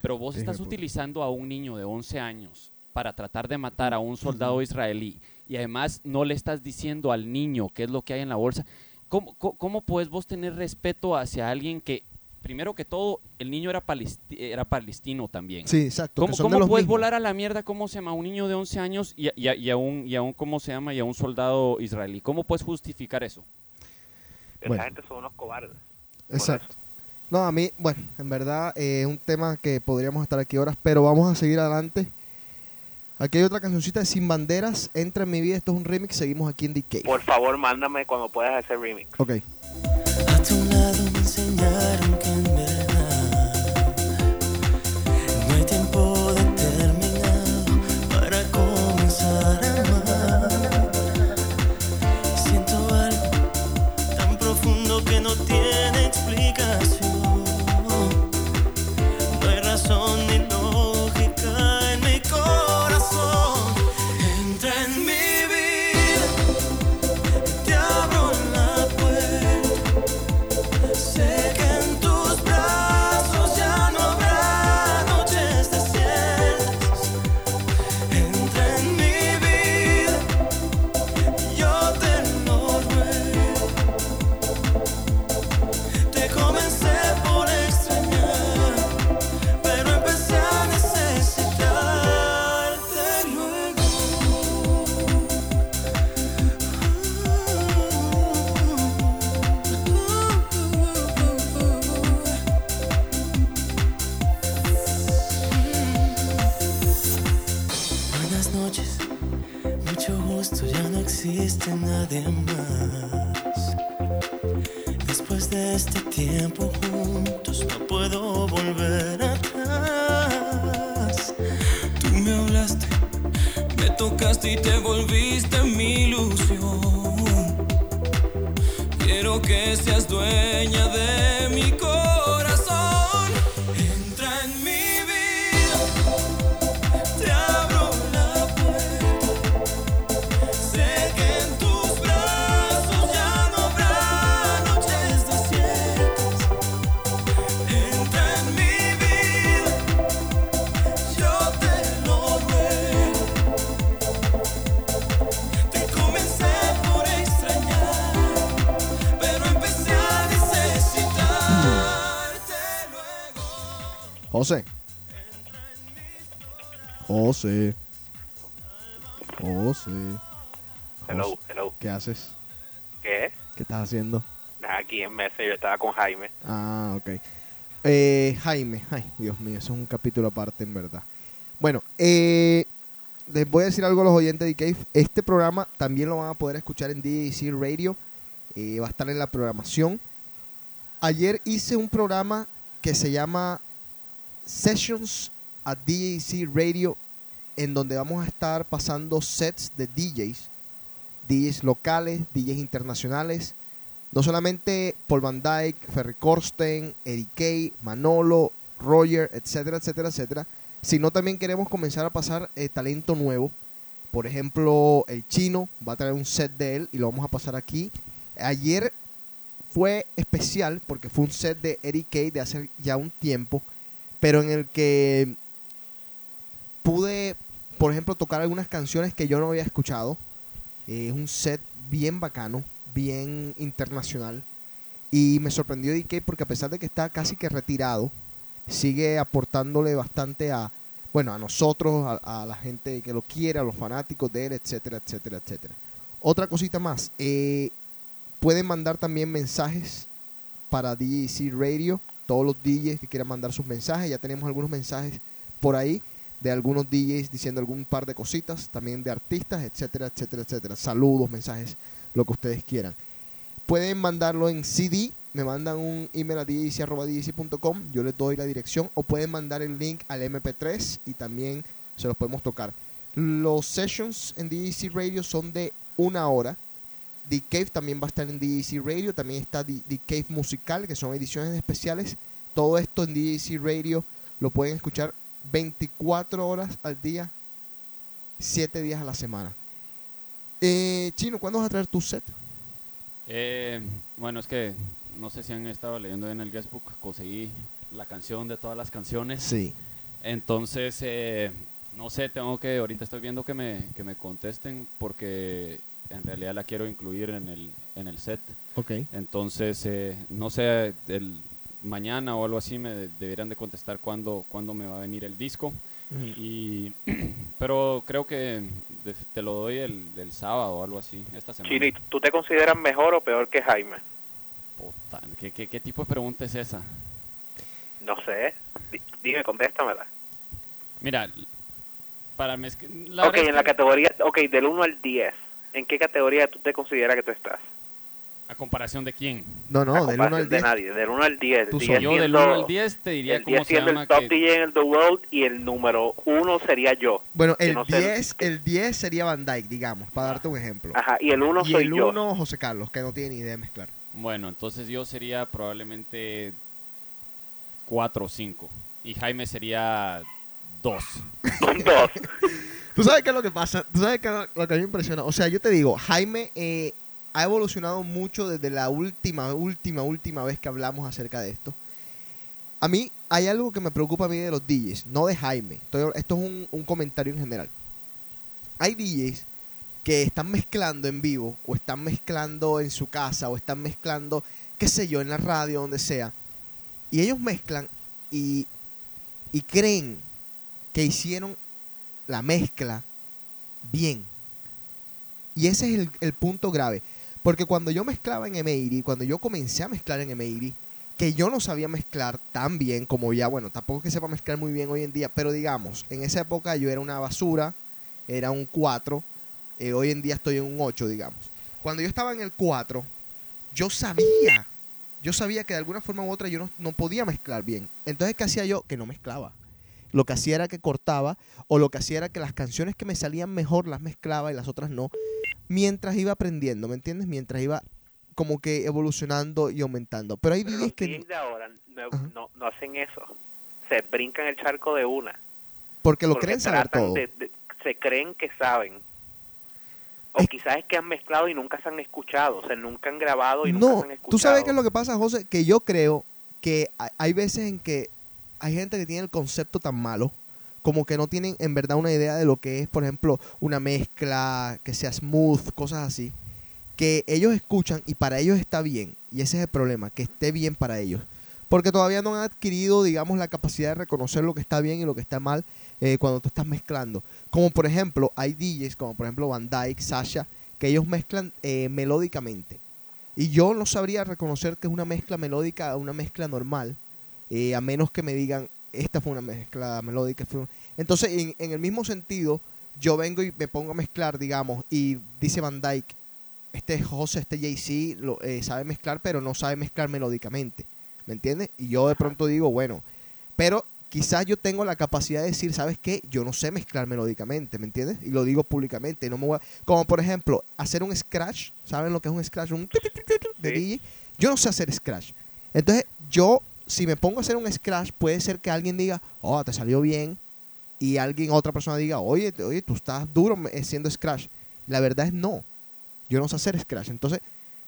Pero vos estás utilizando a un niño de 11 años para tratar de matar a un soldado israelí y además no le estás diciendo al niño qué es lo que hay en la bolsa. ¿Cómo, cómo, cómo puedes vos tener respeto hacia alguien que, primero que todo, el niño era, palesti- era palestino también? Sí, exacto, ¿Cómo, cómo puedes mismos. volar a la mierda, cómo se llama, a un niño de 11 años y a, y a- y a un, y a un, ¿cómo se llama? Y a un soldado israelí. ¿Cómo puedes justificar eso? Bueno. Esa gente son unos cobardes. Exacto. No, a mí, bueno, en verdad eh, es un tema que podríamos estar aquí horas, pero vamos a seguir adelante. Aquí hay otra cancioncita de Sin Banderas, Entra en mi vida, esto es un remix, seguimos aquí en DK. Por favor, mándame cuando puedas hacer remix. Ok. A tu lado existe nadie haces? ¿Qué? ¿Qué estás haciendo? Aquí en Messenger estaba con Jaime. Ah, ok. Eh, Jaime, ay, Dios mío, eso es un capítulo aparte en verdad. Bueno, eh, les voy a decir algo a los oyentes de Cave. Este programa también lo van a poder escuchar en DJC Radio. eh, va a estar en la programación. Ayer hice un programa que se llama Sessions at DJC Radio, en donde vamos a estar pasando sets de DJs, DJs locales, DJs internacionales, no solamente Paul Van Dyke, Ferry Corsten, Eric Kay, Manolo, Roger, etcétera, etcétera, etcétera, sino también queremos comenzar a pasar eh, talento nuevo. Por ejemplo, el chino va a traer un set de él y lo vamos a pasar aquí. Ayer fue especial porque fue un set de Eric Kay de hace ya un tiempo, pero en el que pude, por ejemplo, tocar algunas canciones que yo no había escuchado. Eh, Es un set bien bacano, bien internacional. Y me sorprendió DK porque a pesar de que está casi que retirado, sigue aportándole bastante a, bueno, a nosotros, a, la gente que lo quiere, a los fanáticos de él, etcétera, etcétera, etcétera. Otra cosita más, eh, pueden mandar también mensajes para DJC Radio, todos los DJs que quieran mandar sus mensajes, ya tenemos algunos mensajes por ahí de algunos DJs diciendo algún par de cositas, también de artistas, etcétera, etcétera, etcétera. Saludos, mensajes, lo que ustedes quieran. Pueden mandarlo en CD, me mandan un email a djc.com, yo les doy la dirección, o pueden mandar el link al MP3 y también se los podemos tocar. Los sessions en DJC Radio son de una hora. The Cave también va a estar en DJC Radio, también está The, Cave Musical, que son ediciones especiales. Todo esto en DJC Radio lo pueden escuchar 24 horas al día, 7 días a la semana. Eh, Chino, ¿cuándo vas a traer tu set? Eh, bueno, es que no sé si han estado leyendo en el guestbook, conseguí la canción de todas las canciones. Sí. Entonces, eh, no sé, tengo que, ahorita estoy viendo que me, que me contesten porque en realidad la quiero incluir en el, en el set. Ok. Entonces, eh, no sé, el, mañana o algo así me de- deberían de contestar cuándo, cuándo me va a venir el disco. Y, [CLEARS THROAT] pero creo que de- te lo doy el, el sábado o algo así, esta semana. Chino, ¿y tú te consideras mejor o peor que Jaime? Puta, ¿qué, qué, qué tipo de pregunta es esa? No sé. Di- Dime, contéstamela. Mira, para la ok, verdad es en la que- categoría, ok, del 1 al 10, ¿en qué categoría tú te consideras que tú estás? ¿A comparación de quién? No, no, del 1 comparación al de 10. nadie, del 1 al 10. Tú 10 solo. Yo del siendo- 1 al 10 te diría el cómo 10 se siendo llama el top que- DJ en the world y el número 1 sería yo. Bueno, el no sé- 10, el 10 sería Van Dyke, digamos, para darte un ejemplo. Ajá, y el 1 y soy el yo. 1 José Carlos, que no tiene ni idea de mezclar. Bueno, entonces yo sería probablemente 4 o 5. Y Jaime sería 2. Dos. [LAUGHS] [LAUGHS] ¿Tú sabes qué es lo que pasa? ¿Tú sabes qué es lo que a mí me impresiona? O sea, yo te digo, Jaime eh, ha evolucionado mucho desde la última, última, última vez que hablamos acerca de esto. A mí hay algo que me preocupa a mí de los DJs, no de Jaime. Esto es un, comentario en general. Hay DJs que están mezclando en vivo, o están mezclando en su casa, o están mezclando, qué sé yo, en la radio, donde sea. Y ellos mezclan y, y creen que hicieron la mezcla bien. Y ese es el punto grave. Porque cuando yo mezclaba en Emery, cuando yo comencé a mezclar en Emery, que yo no sabía mezclar tan bien como ya, bueno, tampoco es que sepa mezclar muy bien hoy en día, pero digamos, en esa época yo era una basura, era un 4, eh, hoy en día estoy en un 8, digamos. Cuando yo estaba en el 4, yo sabía, yo sabía que de alguna forma u otra yo no, no podía mezclar bien. Entonces, ¿qué hacía yo? Que no mezclaba. Lo que hacía era que cortaba, o lo que hacía era que las canciones que me salían mejor las mezclaba y las otras no, mientras iba aprendiendo, ¿me entiendes? Mientras iba como que evolucionando y aumentando. Pero hay DJs los que... DJs de ahora no, no, no hacen eso. Se brincan el charco de una. Porque lo porque creen saber todo. de- de- se creen que saben. O quizás es que han mezclado y nunca se han escuchado. O sea, nunca han grabado y nunca No, se han escuchado. tú sabes qué es lo que pasa, José, que yo creo que hay veces en que hay gente que tiene el concepto tan malo, como que no tienen en verdad una idea de lo que es, por ejemplo, una mezcla que sea smooth, cosas así, que ellos escuchan y para ellos está bien, y ese es el problema, que esté bien para ellos. Porque todavía no han adquirido, digamos, la capacidad de reconocer lo que está bien y lo que está mal eh, cuando tú estás mezclando. Como por ejemplo, hay DJs, como por ejemplo Van Dyke, Sasha, que ellos mezclan eh, melódicamente. Y yo no sabría reconocer que es una mezcla melódica una mezcla normal, eh, a menos que me digan, esta fue una mezcla melódica. fue un-". Entonces, en, en el mismo sentido, yo vengo y me pongo a mezclar, digamos, y dice Van Dyke, este José, este Jay-Z lo- eh, sabe mezclar, pero no sabe mezclar melódicamente. ¿Me entiendes? Y yo de pronto digo, bueno, pero quizás yo tengo la capacidad de decir, ¿sabes qué? Yo no sé mezclar melódicamente, ¿me entiendes? Y lo digo públicamente. No me voy a- como por ejemplo, hacer un scratch. ¿Saben lo que es un scratch? Un de DJ. Yo no sé hacer scratch. Entonces, yo, si me pongo a hacer un scratch, puede ser que alguien diga, oh, te salió bien. Y alguien, otra persona diga, oye, oye, tú estás duro haciendo scratch. La verdad es no. Yo no sé hacer scratch. Entonces,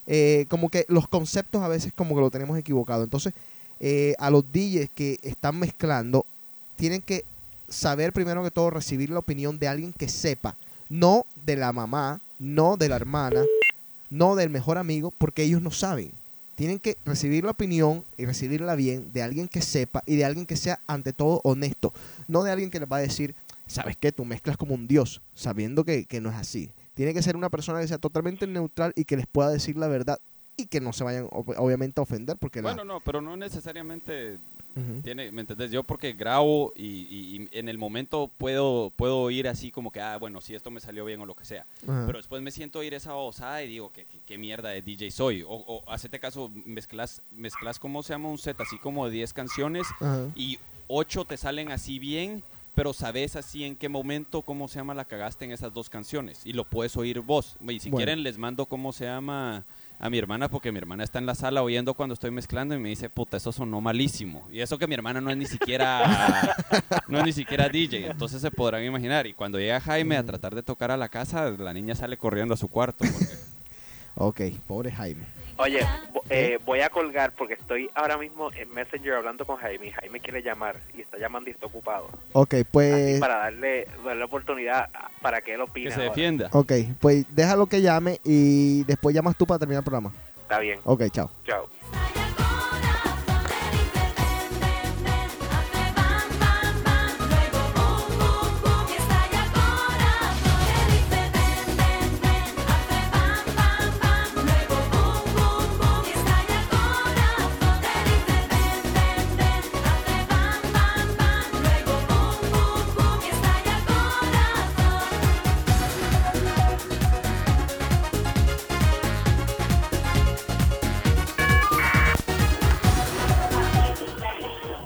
eh, como que los conceptos a veces como que lo tenemos equivocado. Entonces, eh, a los DJs que están mezclando, tienen que saber primero que todo recibir la opinión de alguien que sepa. No de la mamá, no de la hermana, no del mejor amigo, porque ellos no saben. Tienen que recibir la opinión y recibirla bien de alguien que sepa y de alguien que sea ante todo honesto. No de alguien que les va a decir, ¿sabes qué? Tú mezclas como un dios, sabiendo que, que no es así. Tiene que ser una persona que sea totalmente neutral y que les pueda decir la verdad y que no se vayan ob- obviamente a ofender porque Bueno, no, pero no necesariamente Tiene, ¿me entendés? Yo porque grabo y, y- y en el momento puedo puedo oír así como que, ah, bueno, si esto me salió bien o lo que sea. Ajá. Pero después me siento a oír esa osada y digo, ¿qué, qué, mierda de DJ soy? O, o hacete caso, mezclas, mezclas, ¿cómo se llama un set? Así como de 10 canciones Ajá. y 8 te salen así bien, pero sabes así en qué momento, cómo se llama, la cagaste en esas dos canciones. Y lo puedes oír vos. Y si Bueno. quieren les mando cómo se llama a mi hermana, porque mi hermana está en la sala oyendo cuando estoy mezclando y me dice, puta, eso sonó malísimo. Y eso que mi hermana no es ni siquiera, [LAUGHS] no es ni siquiera DJ. Entonces se podrán imaginar. Y cuando llega Jaime a tratar de tocar a la casa, la niña sale corriendo a su cuarto. porque- Ok, pobre Jaime. Oye, eh, voy a colgar porque estoy ahora mismo en Messenger hablando con Jaime y Jaime quiere llamar y está llamando y está ocupado. Ok, pues... Para darle, darle oportunidad para que él opine. Que se ahora. defienda. Ok, pues déjalo que llame y después llamas tú para terminar el programa. Está bien. Ok, chao. Chao.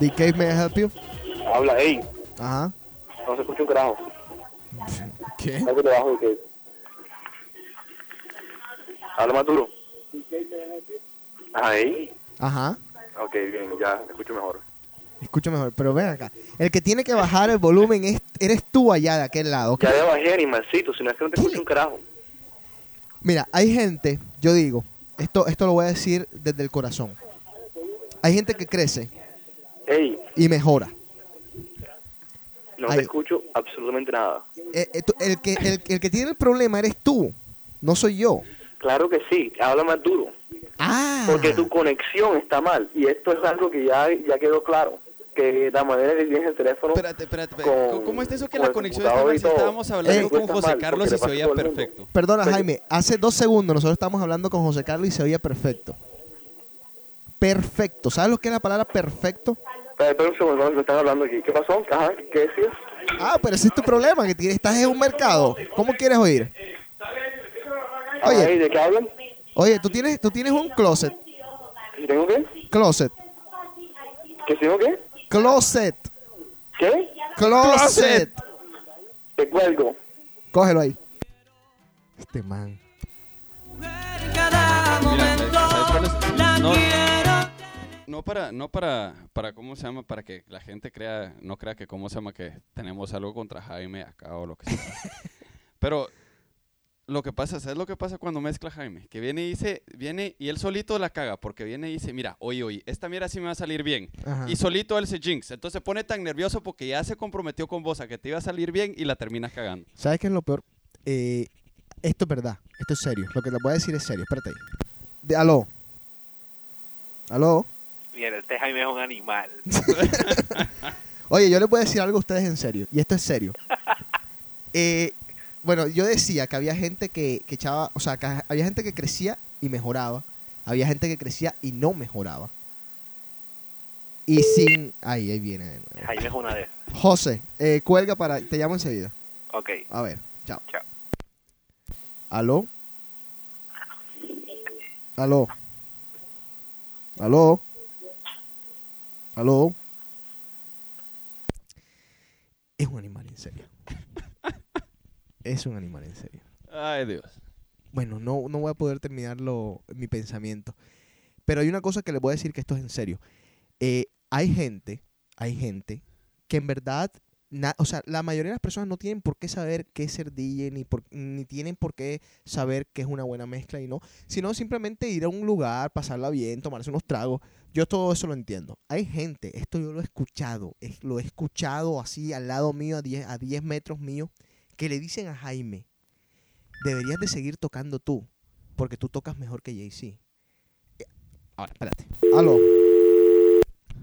DK, may I help you? Habla, ey, Ajá. no se escucha un carajo. ¿Qué? Algo debajo de que. Habla más duro. Ahí. Ajá. Ok, bien, ya escucho mejor. Escucho mejor, pero ven acá. El que tiene que bajar el volumen es, eres tú allá de aquel lado. ¿ok? Ya le bajé, animalcito, si no es que no te escucho un carajo. Mira, hay gente, yo digo, esto, esto lo voy a decir desde el corazón. Hay gente que crece Ey, y mejora. no Ay. te escucho absolutamente nada. Eh, eh, tú- el, que, el, el que tiene el problema eres tú, no soy yo. Claro que sí, habla más duro. Ah. Porque tu conexión está mal. Y esto es algo que ya, ya quedó claro. Que la manera que tienes el teléfono. Espérate, espérate, con- ¿Cómo es eso que con la el conexión está computador mal? y Si todo. estábamos hablando con Está José mal, Carlos porque y le se pasa a oía todo el mundo. perfecto. Perdona, Jaime, hace dos segundos nosotros estábamos hablando con José Carlos y se oía perfecto. Perfecto. ¿Sabes lo que es la palabra perfecto? Espera, un segundo, me están hablando aquí. ¿Qué pasó? Ajá, ¿qué decías? Ah, pero ese es tu problema, que estás en un mercado. ¿Cómo quieres oír? Oye. Oye. ¿De qué hablan? Oye, tú tienes, tú tienes un closet. ¿Y tengo qué? Closet. ¿Que tengo qué? Closet. ¿Qué? Closet. Te cuelgo. Cógelo ahí. Este man. Mira, ¿sabes cuál es? No, no para, no para, para, ¿cómo se llama? Para que la gente crea, no crea que, ¿cómo se llama? Que tenemos algo contra Jaime acá o lo que sea. [LAUGHS] Pero lo que pasa, ¿sabes lo que pasa cuando mezcla Jaime? Que viene y dice, viene y él solito la caga, porque viene y dice, mira, oye, oye, esta mierda sí me va a salir bien. Ajá. Y solito él se jinx. Entonces se pone tan nervioso porque ya se comprometió con vos a que te iba a salir bien y la terminas cagando. ¿Sabes qué es lo peor? Eh, esto es verdad. Esto es serio. Lo que les voy a decir es serio. Espérate ahí. De- aló. Aló. Mira, este Jaime es un animal. [LAUGHS] Oye, yo les voy a decir algo a ustedes en serio. Y esto es serio. [LAUGHS] Eh, bueno, yo decía que había gente que, que echaba, o sea, que había gente que crecía y mejoraba. Había gente que crecía y no mejoraba. Y sin... Ahí, ahí viene de nuevo. Jaime es una de esas. [LAUGHS] José, eh, cuelga para... Te llamo enseguida. Ok. A ver, chao. Chao. ¿Aló? ¿Aló? ¿Aló? ¿Aló? Es un animal en serio. [LAUGHS] es un animal en serio. Ay, Dios. Bueno, no, no voy a poder terminarlo mi pensamiento. Pero hay una cosa que les voy a decir que esto es en serio. Eh, hay gente, hay gente que en verdad, na- o sea, la mayoría de las personas no tienen por qué saber qué es ser DJ, ni, por- ni tienen por qué saber qué es una buena mezcla y no, sino simplemente ir a un lugar, pasarla bien, tomarse unos tragos. Yo todo eso lo entiendo. Hay gente, esto yo lo he escuchado, es- lo he escuchado así al lado mío, a 10, a 10 metros mío, que le dicen a Jaime, deberías de seguir tocando tú, porque tú tocas mejor que Jay-Z. Eh, Ahora, espérate. Aló.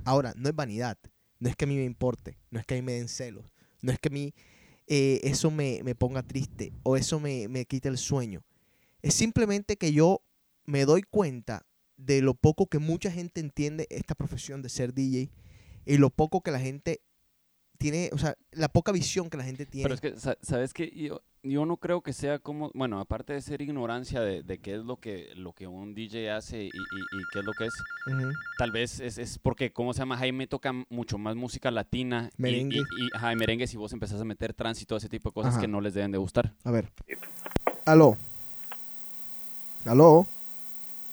Ahora, no es vanidad. No es que a mí me importe. No es que a mí me den celos. No es que a mí eh, eso me, me ponga triste o eso me, me quite el sueño. Es simplemente que yo me doy cuenta de lo poco que mucha gente entiende esta profesión de ser DJ y lo poco que la gente tiene, o sea, la poca visión que la gente tiene. Pero es que, sa- ¿sabes que Yo, yo no creo que sea como, bueno, aparte de ser ignorancia de, de qué es lo que, lo que un DJ hace y, y- y qué es lo que es, tal vez es, es porque, ¿cómo se llama? Jaime toca mucho más música latina y- Merengue. y, y, ajá, y merengue si vos empezás a meter tránsito, ese tipo de cosas Ajá. que no les deben de gustar. A ver. Aló. Aló.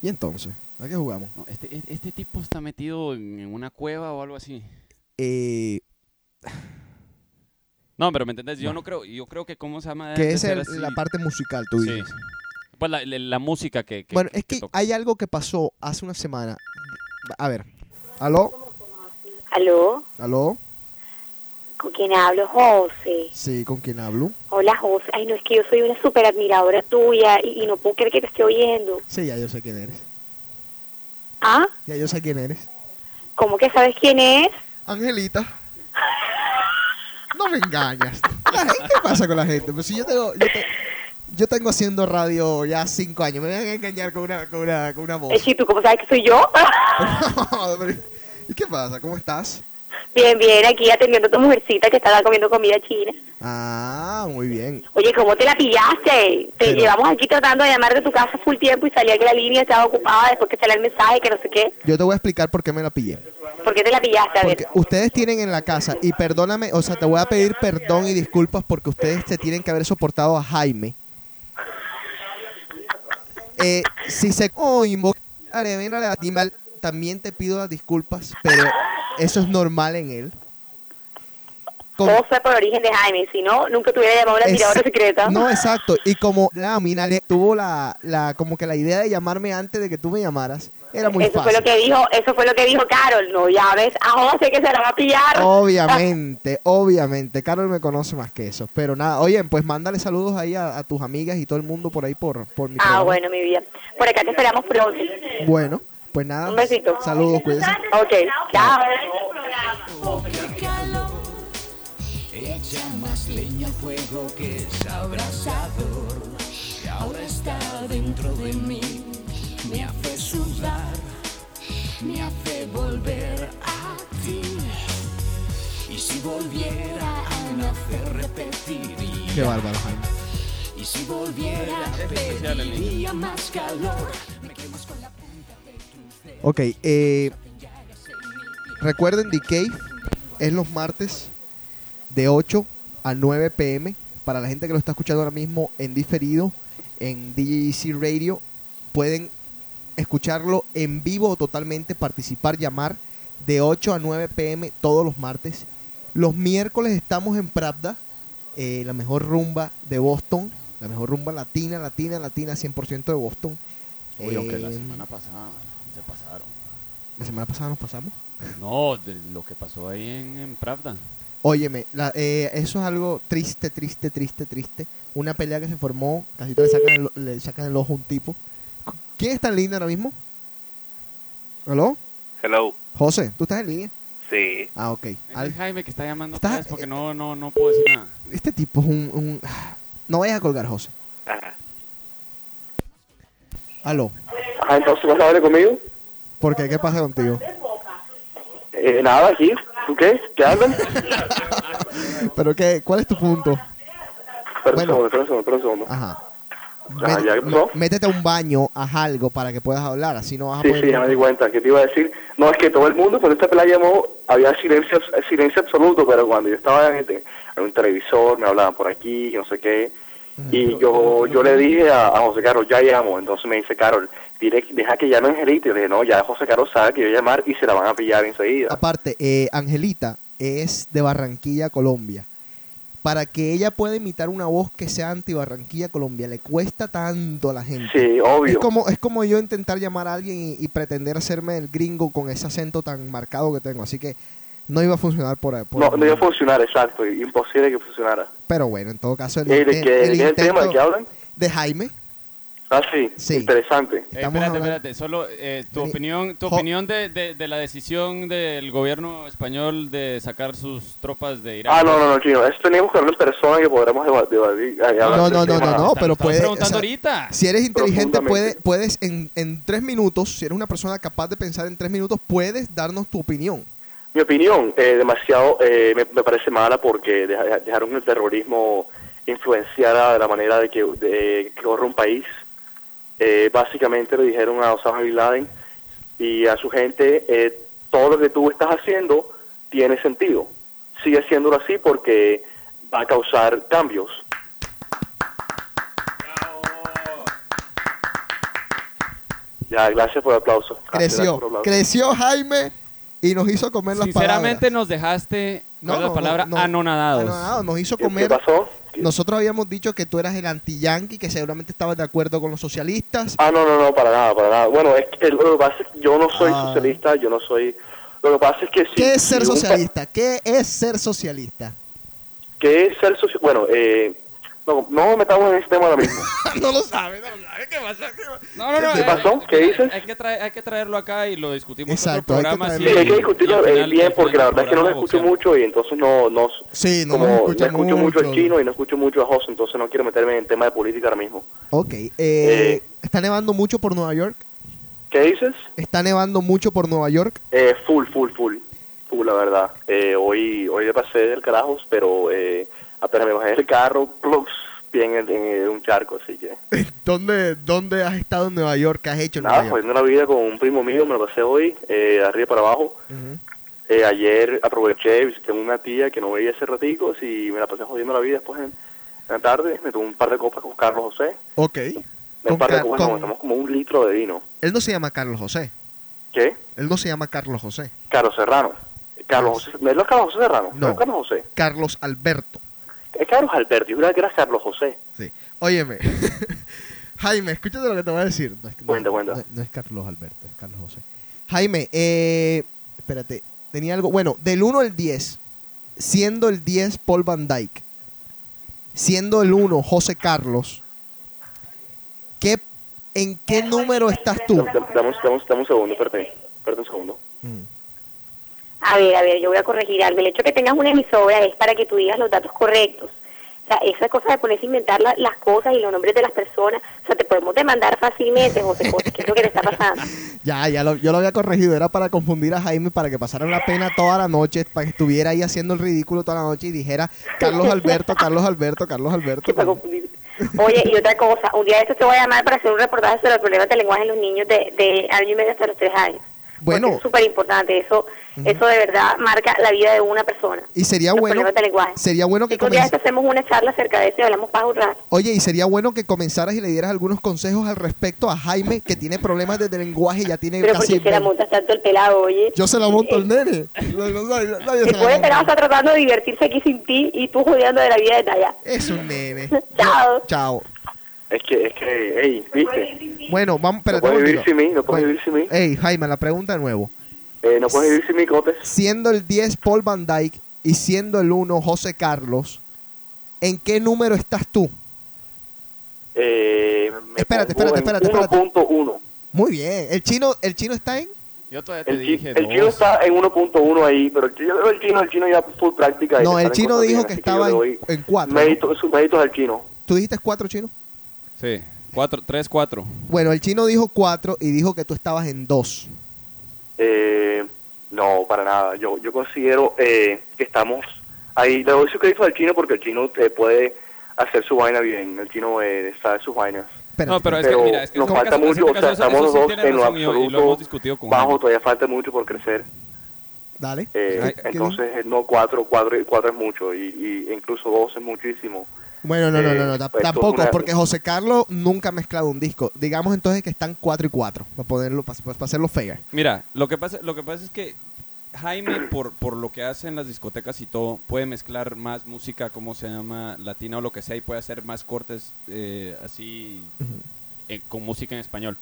¿Y entonces? ¿A qué jugamos? No, este, e- este tipo está metido en en una cueva o algo así. Eh, No, pero ¿me entendés? Yo no creo, yo creo que, ¿cómo se llama? que es el- la parte musical, tú Sí. dices. Pues la, la- la música que... que- Bueno, que- es que hay algo que pasó hace una semana. A ver. ¿Aló? ¿Aló? ¿Aló? ¿Con quién hablo? José. Sí, ¿con quién hablo? Hola, José. Ay, no, es que yo soy una súper admiradora tuya y, y no puedo creer que te esté oyendo. Sí, ya yo sé quién eres. ¿Ah? Ya yo sé quién eres. ¿Cómo que sabes quién es? Angelita. [LAUGHS] No me engañas. La gente- ¿Qué pasa con la gente? Pues si yo tengo, yo, te- yo tengo haciendo radio ya cinco años, me van a engañar con una, con una, con una voz. Eh, sí, ¿tú cómo sabes que soy yo? [LAUGHS] ¿Y qué pasa? ¿Cómo estás? Bien, bien, aquí atendiendo a tu mujercita que estaba comiendo comida china. Ah, muy bien. Oye, ¿cómo te la pillaste? Te Pero- llevamos aquí tratando de llamar de tu casa full tiempo y salía que la línea estaba ocupada después que salió el mensaje que no sé qué. Yo te voy a explicar por qué me la pillé. ¿Por qué te la pillaste? A ver. Porque ustedes tienen en la casa, y perdóname, o sea, te voy a pedir perdón y disculpas porque ustedes se tienen que haber soportado a Jaime. Eh, si se oh, la animal, también te pido las disculpas, pero eso es normal en él. Con- Todo fue por origen de Jaime, si no, nunca te hubiera llamado Es- tiradora secreta. No, exacto. Y como la mina le tuvo la, la, como que la idea de llamarme antes de que tú me llamaras, era muy eso fácil. fue lo que dijo, eso fue lo que dijo Carol, no llames a José que se la va a pillar. Obviamente, obviamente. Carol me conoce más que eso. Pero nada, oye, pues mándale saludos ahí a, a tus amigas y todo el mundo por ahí por, por mi Ah, programa. bueno, mi vida. Por acá te esperamos pronto. Bueno, pues nada. Un besito. Saludos, cuídense. Ok, chao. Echa más leña al fuego que es abrasador. Y ahora está dentro de mí. Me hace sudar, me hace volver a ti. Y si volviera a nacer, repetiría. Qué bárbaro, Jaime. Y si volviera, pediría más calor. Ok, eh, recuerden, The Cave es los martes de 8 a 9 pm. Para la gente que lo está escuchando ahora mismo en diferido en DJC Radio, pueden escucharlo en vivo o totalmente, participar, llamar de 8 a 9 pm todos los martes. Los miércoles estamos en Pravda, eh, la mejor rumba de Boston, la mejor rumba latina, latina, latina, 100% de Boston. Uy, aunque la Eh, semana pasada se pasaron. La semana pasada nos pasamos. No, de lo que pasó ahí en, en Pravda. Óyeme, la- eh, eso es algo triste, triste, triste, triste. Una pelea que se formó, casi le sacan el, le sacan el ojo a un tipo. ¿Quién es tan lindo ahora mismo? ¿Aló? Hello. José, ¿tú estás en línea? Sí. Ah, ok. Es Al- Jaime que está llamando Está- porque no, no, no puedo decir nada. este tipo es un, un- No vayas a colgar, José. Ajá. ¿Aló? Ah, entonces vas a hablar conmigo. ¿Por qué? ¿Qué pasa contigo? Eh, nada, aquí. ¿Tú qué? ¿Qué hablan? [LAUGHS] ¿Pero qué? ¿Cuál es tu punto? Espera Bueno. un segundo, espera un segundo. Ajá. Ajá, Mé- ¿ya mé- métete a un baño, haz algo para que puedas hablar, así no vas a Sí, poder... sí, ya me di cuenta. ¿Qué te iba a decir? No, es que todo el mundo, cuando esta pelada llamó, había silencio, silencio absoluto, pero cuando yo estaba en, este- en un televisor, me hablaban por aquí, no sé qué. Y yo yo le dije a, a José Carlos, ya llamo. Entonces me dice, Carol, dile, deja que llame a Angelita. Y le dije, no, ya José Carlos sabe que yo voy a llamar y se la van a pillar enseguida. Aparte, eh, Angelita es de Barranquilla, Colombia. Para que ella pueda imitar una voz que sea anti-Barranquilla, Colombia, le cuesta tanto a la gente. Sí, obvio. Es como, es como yo intentar llamar a alguien y, y pretender hacerme el gringo con ese acento tan marcado que tengo. Así que no iba a funcionar por, por No, no iba a funcionar, exacto. Imposible que funcionara. Pero bueno, en todo caso, el, Eh, ¿De qué, el tema? ¿De qué hablan? de Jaime. Ah, sí, Sí. interesante. Eh, espérate, hablando- espérate, solo eh, tu opinión, tu Jo- opinión de, de, de la decisión del gobierno español de sacar sus tropas de Irak. Ah, no, no, no, chino. Eso teníamos que hablar en persona que podremos deba- debatir. hablar No, no, no, no, no, pero puede. preguntando o sea, ahorita. Si eres inteligente, puede, Profundamente. puedes en, en tres minutos, si eres una persona capaz de pensar en tres minutos, puedes darnos tu opinión. Mi opinión, eh, demasiado, eh, me, me parece mala porque deja- dejaron el terrorismo influenciar de la manera de que, de que corre un país. Eh, básicamente le dijeron a Osama Bin Laden y a su gente, eh, todo lo que tú estás haciendo tiene sentido. Sigue haciéndolo así porque va a causar cambios. Ya, gracias por el aplauso. Gracias, Creció, por el aplauso. creció Jaime y nos hizo comer las Sinceramente palabras. nos dejaste, No, ¿cuál es la no, palabra? no. Anonadados. Anonadados, nos hizo ¿Qué- qué comer. pasó? Nosotros habíamos dicho que tú eras el anti-yankee, que seguramente estabas de acuerdo con los socialistas. Ah, no, no, no, para nada, para nada. Bueno, es que lo que pasa es que yo no soy Ah. socialista, yo no soy... Lo que pasa es que sí. ¿Qué es si ser socialista? ¿Qué es ser socialista? ¿Qué es ser socialista? Bueno, eh, no, no metamos en ese tema ahora mismo. [LAUGHS] no lo sabe, no lo sabe. ¿Qué pasa? No, no, no. ¿Qué eh, pasó? ¿Qué dices? Hay que, traer, hay que traerlo acá y lo discutimos Exacto, en otro programa. Sí, sí, hay que discutirlo eh, final- bien porque la verdad es que no lo escucho mucho y entonces no... no Sí, no como escucho mucho mucho. el chino y no escucho mucho a José, entonces no quiero meterme en tema de política ahora mismo. Ok, eh, Eh. ¿está nevando mucho por Nueva York? ¿Qué dices? ¿Está nevando mucho por Nueva York? Eh, full, full, full. Full, la verdad. Eh, hoy hoy le pasé del carajos, pero eh, apenas me bajé del carro, plux, bien en, en un charco, así que... [LAUGHS] ¿Dónde, ¿Dónde has estado en Nueva York? ¿Qué has hecho en Nada, Nueva pues York? una vida con un primo mío, me lo pasé hoy, eh, arriba para abajo. Eh, ayer aproveché, visité a una tía que no veía hace raticos y me la pasé jodiendo la vida después en, en la tarde. Me tomé un par de copas con Carlos José. Ok. Un Con par de copas, con- tomamos como un litro de vino. Él no se llama Carlos José. ¿Qué? Él no se llama Carlos José. Carlos Serrano. Carlos José. ¿No es Carlos José Serrano? No. es Carlos José? Carlos Alberto. Es Carlos Alberto. Yo juraba que era Carlos José. Sí. Óyeme. [LAUGHS] Jaime, escúchate lo que te voy a decir. No es, no, Cuenta, cuenta. no- no es Carlos Alberto, es Carlos José. Jaime, eh, espérate. Tenía algo. Bueno, del 1 al 10, siendo el 10 Paul Van Dyke, siendo el 1 José Carlos, ¿qué, ¿en qué número estás tú? Dame, dame- dame- un segundo, espérate. Espérate un segundo. A ver, a ver, yo voy a corregir algo. El hecho de que tengas una emisora es para que tú digas los datos correctos. O sea, esa cosa de ponerse a inventar la- las cosas y los nombres de las personas, o sea, te podemos demandar fácilmente, José José, ¿qué es lo que te está pasando? [LAUGHS] Ya, ya lo, yo lo había corregido. Era para confundir a Jaime, para que pasara una pena toda la noche, para que estuviera ahí haciendo el ridículo toda la noche y dijera Carlos Alberto, Carlos Alberto, Carlos Alberto. [LAUGHS] Oye, y otra cosa, un día de estos te voy a llamar para hacer un reportaje sobre los problemas de lenguaje en los niños de, de año y medio hasta los tres años. Bueno, Es súper importante, eso eso de verdad marca la vida de una persona. y sería bueno, de sería bueno que Y un día de comenz- estos hacemos una charla acerca de eso y hablamos para rato. Oye, y sería bueno que comenzaras y le dieras algunos consejos al respecto a Jaime, que tiene problemas el lenguaje y ya tiene Pero casi... porque se la 20. montas tanto el pelado, oye. Yo se la monto al nene. Después el pelado está tratando de divertirse aquí sin ti y tú jodiendo de la vida de allá. Es un nene. [LAUGHS] Chao. Chao. Es que, es que, hey, ¿viste? Bueno, vamos, No espérate puedes vivir sin mí, no puedes Bueno, vivir sin mí. Ey, Jaime, la pregunta de nuevo. Eh, no puedes vivir sin mí, Cotes. Siendo el 10 Paul Van Dyke y siendo el 1 José Carlos, ¿en qué número estás tú? Eh, Espérate, espérate, espérate, espérate. 1.1. Muy bien. ¿El chino, el chino está en? Yo todavía te El, dije el chino dos. está en 1.1 ahí, pero el chino, el chino, el chino ya full práctica. No, el chino dijo que estaba en, le doy en 4. Méritos, sus méritos al chino. ¿Tú dijiste 4, chino? Sí, cuatro, tres, cuatro. Bueno, el chino dijo 4 y dijo que tú estabas en 2. Eh, no, para nada. Yo yo considero eh, que estamos ahí. Le doy su crédito al chino porque el chino te puede hacer su vaina bien. El chino eh, sabe sus vainas. No, pero es que, mira, es que nos falta este caso- mucho, o este sea, caso, estamos eso los sí dos en lo absoluto hemos discutido con bajo, todavía falta mucho por crecer. Dale. Eh, Ay, ¿qué entonces, eh, no, cuatro, cuatro, cuatro es mucho, y, y incluso dos es muchísimo. Bueno, no, no, Eh, no, no, ta- pues, tampoco, una- porque José Carlos nunca ha mezclado un disco. Digamos entonces que están 4 y 4, para ponerlo, para, para hacerlo fair. Mira, lo que pasa, lo que pasa es que Jaime, por, por lo que hace en las discotecas y todo, puede mezclar más música, como se llama, latina o lo que sea, y puede hacer más cortes eh, así eh, con música en español.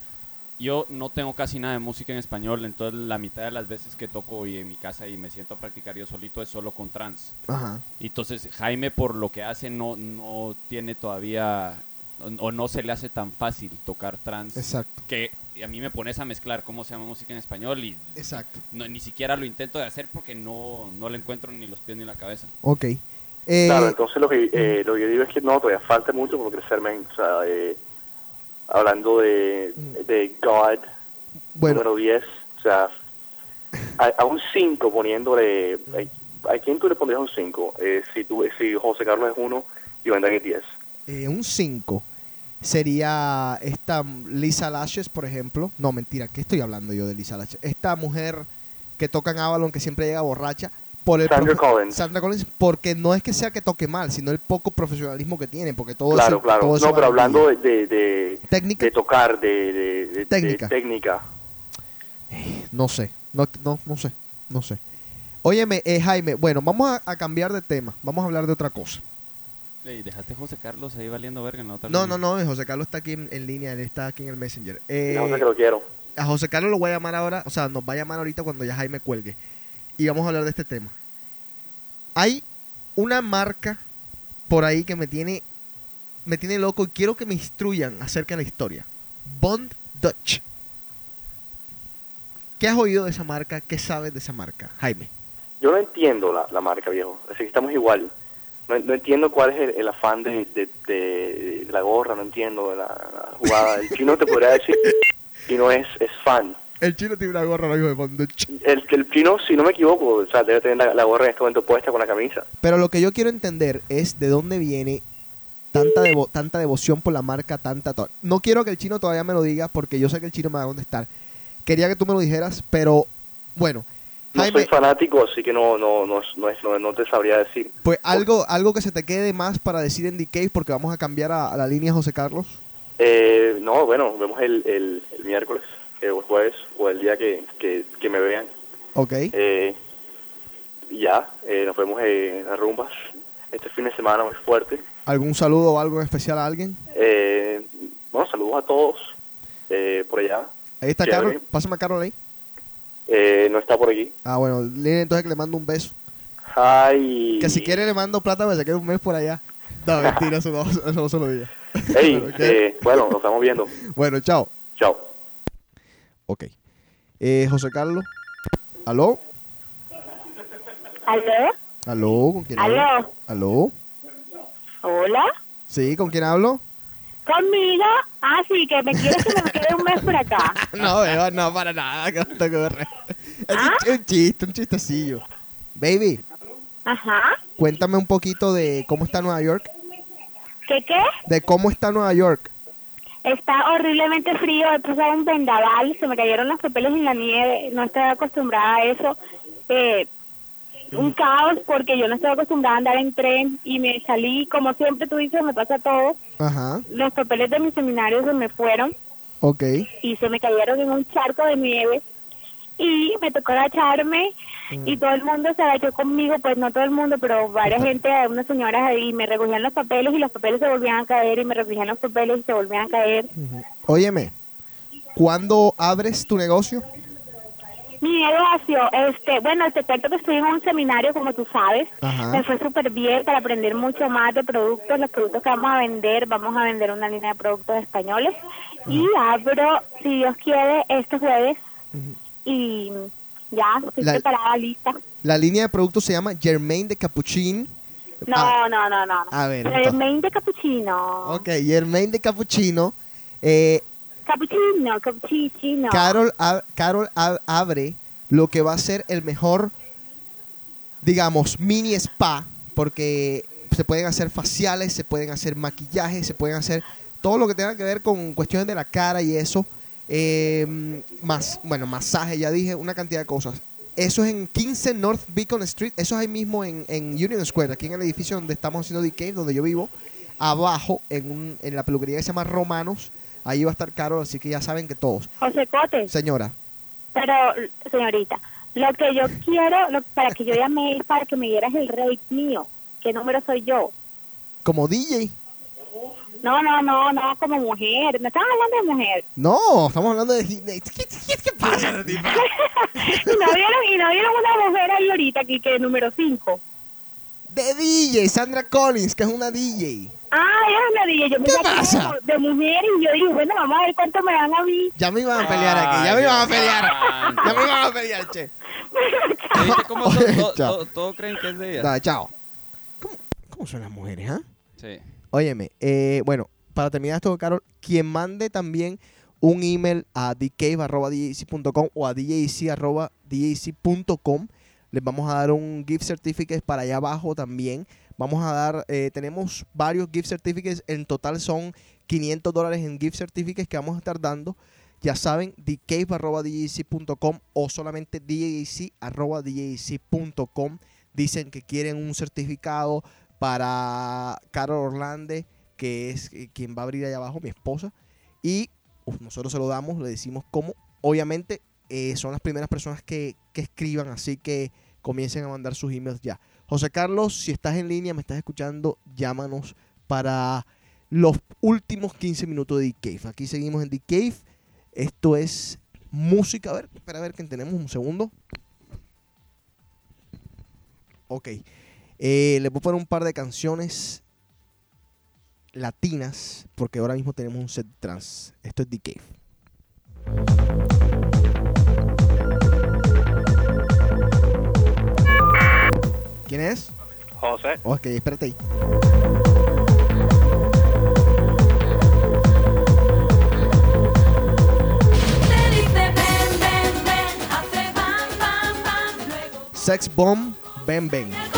Yo no tengo casi nada de música en español, entonces la mitad de las veces que toco y en mi casa y me siento a practicar yo solito es solo con trans. Ajá. Y Entonces Jaime por lo que hace no, no tiene todavía o, o no se le hace tan fácil tocar trans. Exacto. Que a mí me pones a mezclar cómo se llama música en español y Exacto. no, ni siquiera lo intento de hacer porque no, no le encuentro ni los pies ni la cabeza. Ok. Eh, Claro, entonces lo que, eh, lo que yo digo es que no, todavía falta mucho por crecer, men. O sea, eh, hablando de, de God, Bueno. número 10, o sea, a, a un 5 poniéndole... ¿A, a quién tú le pondrías un 5? Eh, si, tú, si José Carlos es 1 y Vendan es 10. eh, un 5 sería esta Lisa Lashes, por ejemplo. No, mentira, ¿qué estoy hablando yo de Lisa Lashes? Esta mujer que toca en Avalon, que siempre llega borracha. Por el Sandra Collins. Sandra Collins, porque no es que sea que toque mal, sino el poco profesionalismo que tiene, porque todo claro, eso, claro. todo eso No, pero hablando de, de, de, ¿Técnica? de tocar, de, de, de- de Técnica. técnica. No sé, no, no, no sé, no sé. Óyeme, eh, Jaime, bueno, vamos a, a cambiar de tema, vamos a hablar de otra cosa. Ey, dejaste a José Carlos ahí valiendo verga en la otra No, línea. no, no, José Carlos está aquí en, en línea, él está aquí en el Messenger. Eh, No sé que lo quiero. a José Carlos lo voy a llamar ahora, o sea, nos va a llamar ahorita cuando ya Jaime cuelgue. Y vamos a hablar de este tema. Hay una marca por ahí que me tiene me tiene loco y quiero que me instruyan acerca de la historia. Bond Dutch. ¿Qué has oído de esa marca? ¿Qué sabes de esa marca, Jaime? Yo no entiendo la, la marca, viejo. Así que estamos igual. No, no entiendo cuál es el, afán de, de, la gorra, no entiendo la, la jugada. El chino te podría decir y no es, es fan. El chino tiene una gorra ahora mismo de. El, el chino, si no me equivoco, o sea, debe tener la, la gorra en este momento puesta con la camisa. Pero lo que yo quiero entender es de dónde viene tanta devo- tanta devoción por la marca, tanta... to- No quiero que el chino todavía me lo diga porque yo sé que el chino me va a contestar. Quería que tú me lo dijeras, pero bueno, No Jaime, soy fanático, así que no, no, no, no, es- no, no te sabría decir. pues algo algo que se te quede más para decir en DK porque vamos a cambiar a, a la línea José Carlos. Eh, no, bueno, vemos el, el, el miércoles, el jueves, o el día que, que, que me vean. Ok. Eh, ya, eh, nos vemos en las rumbas este fin de semana muy fuerte. ¿Algún saludo o algo en especial a alguien? Eh, bueno, saludos a todos eh, por allá. Ahí está. Carol. Pásame a Carol ahí. Eh, no está por aquí. Ah, bueno, entonces que le mando un beso. Ay. Que si quiere le mando plata, me se quede un mes por allá. No, [LAUGHS] mentira, eso no, eso no se lo diga. [LAUGHS] Eh, bueno, nos estamos viendo. Bueno, chao. Chao. Ok. Eh, José Carlos. ¿Aló? ¿Aló? ¿Aló? ¿Con quién ¿Aló? hablo? ¿Aló? ¿Hola? Sí, ¿con quién hablo? ¿Conmigo? Ah, sí, que me quieres que me quede un mes por acá. [LAUGHS] No, no, para nada, que no te corre. Es un- un chiste, un chistecillo. Baby, Ajá. cuéntame un poquito de cómo está Nueva York. ¿Qué qué? De cómo está Nueva York. Está horriblemente frío, he pasado un vendaval, se me cayeron los papeles en la nieve, no estoy acostumbrada a eso. Eh, un caos porque yo no estoy acostumbrada a andar en tren y me salí, como siempre tú dices, me pasa todo. Ajá, Los papeles de mi seminario se me fueron ok. y se me cayeron en un charco de nieve y me tocó agacharme y todo el mundo se agachó conmigo, pues no todo el mundo, pero varias gente, unas señoras ahí me recogían los papeles y los papeles se volvían a caer y me recogían los papeles y se volvían a caer. Óyeme, ¿cuándo abres tu negocio? Mi negocio, este, bueno, te cuento que estoy en un seminario, como tú sabes. Ajá. Me fue súper bien para aprender mucho más de productos, los productos que vamos a vender. Vamos a vender una línea de productos españoles. Y abro, si Dios quiere, este jueves. Y ya, estoy La- preparada, lista. La línea de productos se llama Germain de Capuchin. No, Ah, no, no, no. a ver, El entonces. main de cappuccino. Ok, Germain de Capuchino. Eh, Cappuccino, cappuccino. Carol, ab- Carol ab- abre lo que va a ser el mejor, digamos, mini spa, porque Se pueden hacer faciales, se pueden hacer maquillajes, se pueden hacer todo lo que tenga que ver con cuestiones de la cara y eso. Eh, más, bueno, masaje, ya dije, una cantidad de cosas. Eso es en 15 North Beacon Street. Eso es ahí mismo en, en Union Square, aquí en el edificio donde estamos haciendo DK, donde yo vivo. Abajo, en, un, en la peluquería que se llama Romanos. Ahí va a estar caro, así que ya saben que todos. José Cote, Señora, pero señorita, lo que yo quiero, lo- para que yo llame es para que me dieras el rate mío. ¿Qué número soy yo? como DJ. No, no, no, no, como mujer. ¿Me estás hablando de mujer? No, estamos hablando de... ¿Qué, qué- qué pasa? [LAUGHS] y, [LAUGHS] no vieron, y no vieron una mujer ahí ahorita aquí que es número 5. De DJ, Sandra Collins, que es una DJ. Ah, ella es una DJ. Yo ¿Qué pasa? De mujer y yo dije, bueno, vamos a ver cuánto me dan a mí. Ya me iban a pelear aquí, ya me iban a pelear. Ya me iban a pelear, che. [LAUGHS] ¿Viste cómo to- todos creen que es de ella? Chao. ¿Cómo, cómo son las mujeres, ah? Sí. Óyeme, eh, bueno, para terminar esto, Carol, quien mande también un email a dcave.com o a djc.com, les vamos a dar un gift certificate para allá abajo también. Vamos a dar, eh, tenemos varios gift certificates, en total son 500 dólares en gift certificates que vamos a estar dando. Ya saben, dcave.com o solamente djc.com. Dicen que quieren un certificado para Carol Orlande, que es eh, quien va a abrir allá abajo, mi esposa. Y nosotros se lo damos, le decimos cómo. Obviamente eh, son las primeras personas que, que escriban, así que comiencen a mandar sus emails ya. José Carlos, si estás en línea, me estás escuchando, llámanos para los últimos 15 minutos de The Cave. Aquí seguimos en The Cave. Esto es música. A ver, espera a ver que tenemos un segundo. Ok. Eh, les voy a poner un par de canciones latinas, porque ahora mismo tenemos un set trans. Esto es The Cave. ¿Quién es? José. Ok, espérate ahí. Te dice ven, ven, ven, hace bam, bam, bam, luego Sex Bomb, Ben Ben.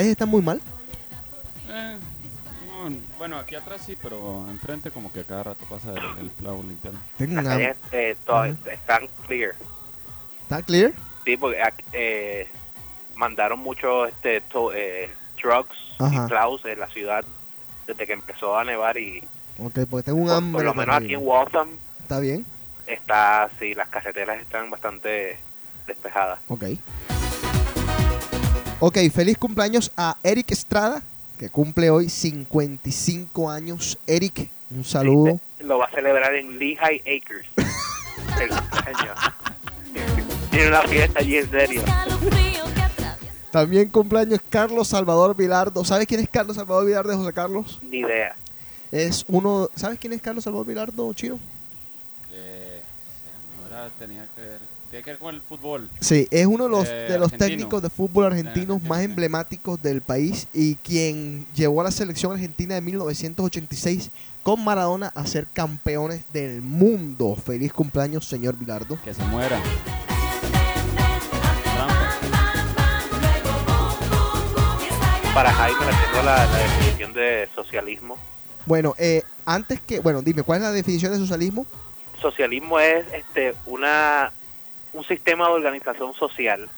Calles están muy mal. Eh, no, bueno, aquí atrás sí, pero enfrente como que a cada rato pasa el, el plow limpiando. Tengo Las una- calles eh, todas están clear. ¿Está clear? Sí, porque eh, mandaron muchos este, to- eh, trucks Ajá. y plows en la ciudad desde que empezó a nevar y Ok, porque tengo un por, hambre. por lo menos aquí en Waltham ¿Está bien? está, sí, las carreteras están bastante despejadas. Ok. Ok, feliz cumpleaños a Eric Estrada, que cumple hoy 55 años. Eric, un saludo. Lo va a celebrar en Lehigh Acres. [LAUGHS] el. Tiene una fiesta allí en serio. También cumpleaños Carlos Salvador Vilardo. ¿Sabes quién es Carlos Salvador Vilardo, José Carlos? Ni idea. Es uno. ¿Sabes quién es Carlos Salvador Vilardo, chino? Eh, no era, tenía que ver, tiene que ver con el fútbol. Sí, es uno de los, Eh, de los argentino. técnicos de fútbol argentinos más emblemáticos del país y quien llevó a la selección argentina de 1986 con Maradona a ser campeones del mundo. Feliz cumpleaños, señor Vilardo. Que se muera. Para Jaime le tengo la, la definición de socialismo. Bueno, eh, antes que, bueno, dime, ¿cuál es la definición de socialismo? Socialismo es este una un sistema de organización social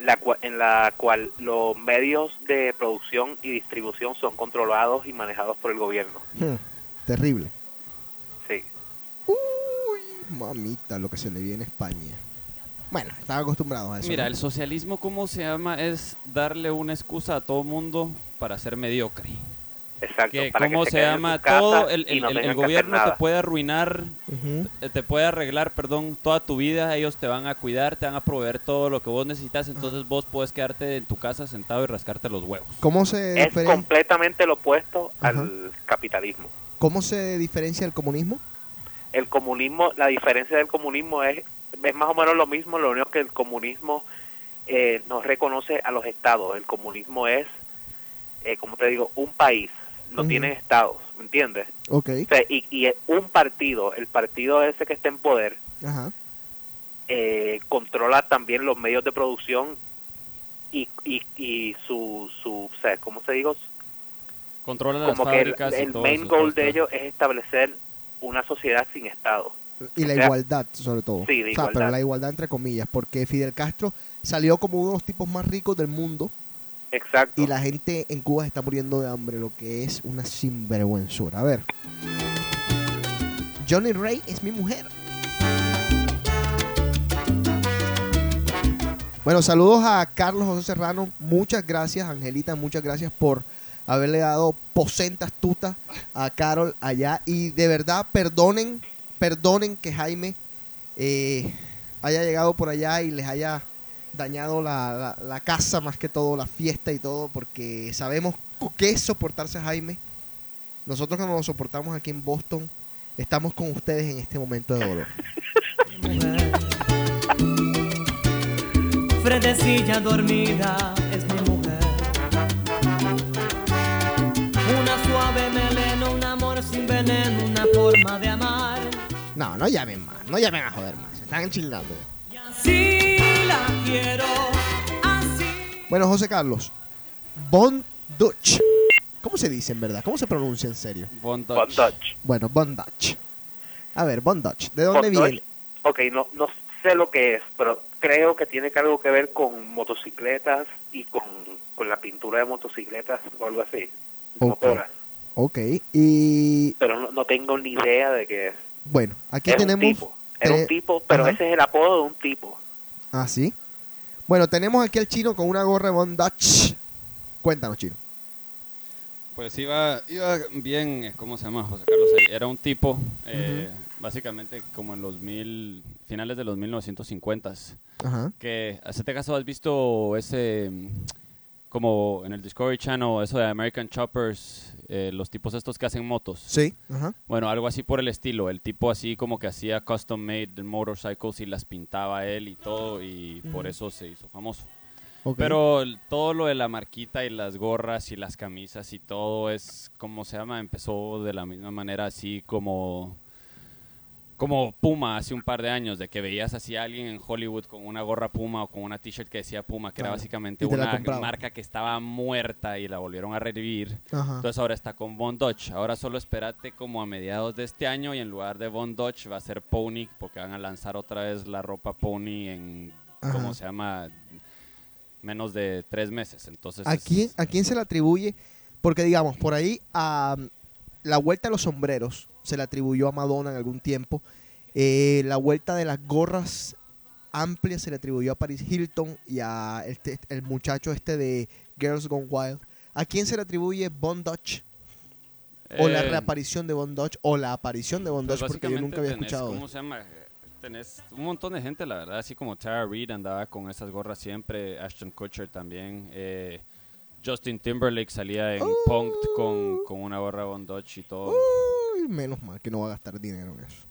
la cua- en la cual los medios de producción y distribución son controlados y manejados por el gobierno. Hmm, terrible. Sí. Mamita, lo que se le viene a España. Bueno, están acostumbrados a eso. Mira, ¿no? el socialismo, ¿cómo se llama? Es darle una excusa a todo mundo para ser mediocre. Exacto. Que, para que ¿Cómo se llama? Todo el, el- no gobierno te puede arruinar, te puede arreglar, perdón, toda tu vida. Ellos te van a cuidar, te van a proveer todo lo que vos necesitas. Entonces vos puedes quedarte en tu casa sentado y rascarte los huevos. ¿Cómo se, Es diferen- completamente lo opuesto al capitalismo. ¿Cómo se diferencia el comunismo? El comunismo, la diferencia del comunismo es, es más o menos lo mismo, lo único que el comunismo eh, no reconoce a los estados. El comunismo es, eh, como te digo, un país, no Ujú. tiene estados, ¿me entiendes? Ok. O sea, y, y es un partido, el partido ese que está en poder, Ajá. eh, controla también los medios de producción y, y, y su, su, o sea, ¿cómo se digo? Controla las Como que el, fábricas y el todo main eso, goal de ellos es establecer una sociedad sin estado. Y la O sea, igualdad, sobre todo. Sí, de o sea, pero la igualdad entre comillas, porque Fidel Castro salió como uno de los tipos más ricos del mundo Exacto. y la gente en Cuba está muriendo de hambre, lo que es una sinvergüenzura. A ver. Johnny Ray es mi mujer. Bueno, saludos a Carlos José Serrano. Muchas gracias, Angelita. Muchas gracias por haberle dado posenta astuta a Carol allá. Y de verdad, perdonen, perdonen que Jaime eh, haya llegado por allá y les haya dañado la, la- la casa, más que todo, la fiesta y todo, porque sabemos qué es soportarse a Jaime. Nosotros cuando nos soportamos aquí en Boston, estamos con ustedes en este momento de dolor. [LAUGHS] Fredecilla dormida es mi mujer. Una suave melena, un amor sin veneno, una forma de amar. No, no llamen más, no llamen a joder más, se están chingando. Ya. Así la quiero, así. Bueno, José Carlos, Bon Dutch. ¿Cómo se dice en verdad? ¿Cómo se pronuncia en serio? Bondage. Bondage. Bueno, Bon Dutch. A ver, Bon Dutch, ¿de dónde viene? Ok, no, no sé lo que es, pero creo que tiene algo que ver con motocicletas y con, con la pintura de motocicletas o algo así. Ok. motoras. Ok, y Pero no, no tengo ni idea de qué es. bueno, aquí es tenemos... un tipo. Era un tipo, pero Ajá. ese es el apodo de un tipo. Ah, sí. Bueno, tenemos aquí al chino con una gorra de Bon Dutch. Cuéntanos, chino. Pues iba, iba bien, eh, ¿cómo se llama José Carlos? ahí? Era un tipo, eh, básicamente como en los mil, finales de los 1950s, Ajá. que, hacete caso, ¿has visto ese, como en el Discovery Channel, eso de American Choppers, eh, los tipos estos que hacen motos? Sí. Ajá. Bueno, algo así por el estilo, el tipo así como que hacía custom made motorcycles y las pintaba él y todo, y por Ujú. eso se hizo famoso. Ok. Pero el- todo lo de la marquita y las gorras y las camisas y todo es, como se llama? Empezó de la misma manera así como como Puma hace un par de años, de que veías así a alguien en Hollywood con una gorra Puma o con una t-shirt que decía Puma, que era básicamente una marca que estaba muerta y la volvieron a revivir. Ajá. Entonces ahora está con Von Dodge. Ahora solo espérate como a mediados de este año y en lugar de Von Dodge va a ser Pony porque van a lanzar otra vez la ropa Pony en, Ajá. ¿cómo se llama? Menos de tres meses. Entonces ¿A es- quién, ¿A quién se le atribuye? Porque digamos, por ahí a la vuelta de los sombreros se le atribuyó a Madonna en algún tiempo. Eh, la vuelta de las gorras amplias se le atribuyó a Paris Hilton y a este, el muchacho este de Girls Gone Wild. ¿A quién se le atribuye Dutch? O la Eh, reaparición de Dutch o la aparición de Von pues Dutch porque yo básicamente nunca había tenés, escuchado. ¿Cómo se llama? Tenés un montón de gente, la verdad, así como Tara Reid andaba con esas gorras siempre, Ashton Kutcher también, eh, Justin Timberlake salía en Punked con, con una gorra Dutch y todo. Menos mal que no va a gastar dinero en eso.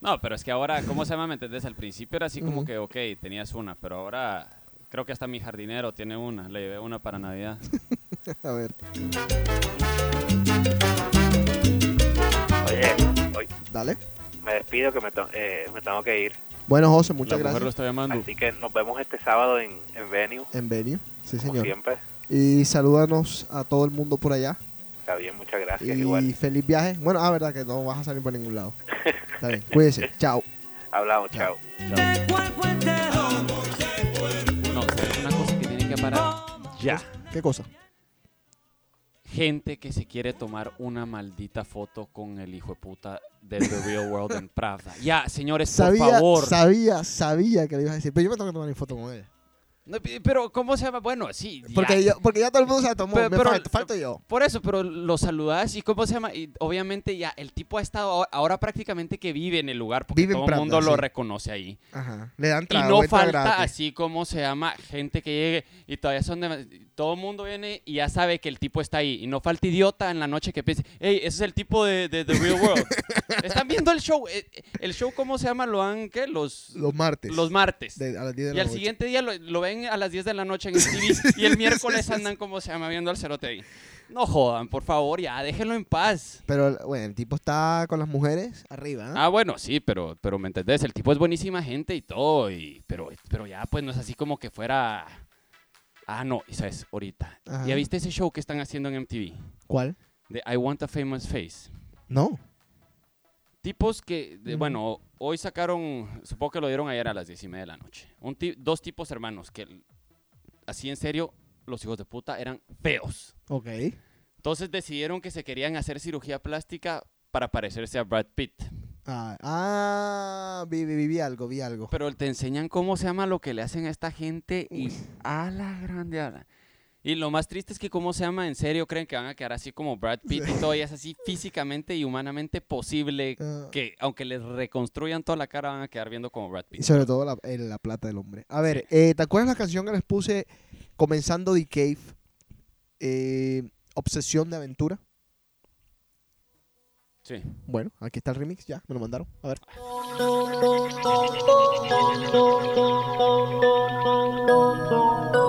No, pero es que ahora, ¿cómo se llama? ¿Me entendés? Al principio era así como que, ok, tenías una, pero ahora creo que hasta mi jardinero tiene una. Le llevé una para Navidad. [LAUGHS] a ver. Oye, hoy Dale. me despido que me, to- eh, me tengo que ir. Bueno, José, muchas La mujer gracias. lo está llamando. Así que nos vemos este sábado en, en Venue, En venue. Sí, como señor. siempre. Y salúdanos a todo el mundo por allá. Está bien, muchas gracias. Y Igual. feliz viaje. Bueno, ah, verdad que no vas a salir por ningún lado. [LAUGHS] Está bien, cuídese. Chao. Hablamos, chao. No, ¿sabes una cosa que tiene que parar? Ya. ¿Qué cosa? gente que se quiere tomar una maldita foto con el hijo de puta de The Real World en Pravda. Ya, señores, por Sabía, favor. sabía, sabía que le ibas a decir. Pero yo me tengo que tomar mi foto con ella. No, Pero, ¿cómo se llama? Bueno, sí. ya. Porque, yo- porque ya todo el mundo se la tomó. Pero- me pero- falta, falto yo. Por eso, pero lo saludás y ¿cómo se llama? Y obviamente ya el tipo ha estado ahora, ahora prácticamente que vive en el lugar porque Vive todo el mundo lo sí. reconoce ahí. Ajá. Le dan Y trago, no entra falta gratis. así como se llama gente que llegue y todavía son de, todo el mundo viene y ya sabe que el tipo está ahí y no falta idiota en la noche que piense, hey, ese es el tipo de, de The Real World. [LAUGHS] Están viendo el show, eh, el show cómo se llama, lo han ¿qué? Los Los martes. los martes. De- a las 10 de y la al noche. siguiente día lo, lo ven a las 10 de la noche en [LAUGHS] el TV y el miércoles andan como se llama viendo al cerote ahí. No jodan, por favor, ya déjenlo en paz. Pero, bueno, el tipo está con las mujeres arriba. ¿eh? Ah, bueno, sí, pero, pero me entendés, el tipo es buenísima gente y todo, y, pero, pero ya pues no es así como que fuera... Ah, no, y sabes, ahorita. Ajá. ¿Ya viste ese show que están haciendo en MTV? ¿Cuál? De I Want a Famous Face. No. Tipos que, de- Ujú. bueno, hoy sacaron, supongo que lo dieron ayer a las 10 y media de la noche. Un dos tipos hermanos que, así en serio, los hijos de puta eran feos. Ok. Entonces decidieron que se querían hacer cirugía plástica para parecerse a Brad Pitt. Ah, ah vi, vi, vi algo, vi algo. Pero te enseñan cómo se llama lo que le hacen a esta gente y a la grande a la- Y lo más triste es que cómo se llama, en serio creen que van a quedar así como Brad Pitt y todo, y es así físicamente y humanamente posible Ah. que aunque les reconstruyan toda la cara van a quedar viendo como Brad Y Pitt. sobre todo la, el- la plata del hombre. A ver, eh, ¿te acuerdas la canción que les puse comenzando The Cave? Eh, Obsesión de aventura. Sí. Bueno, aquí está el remix, ya, me lo mandaron. A ver. [LAUGHS]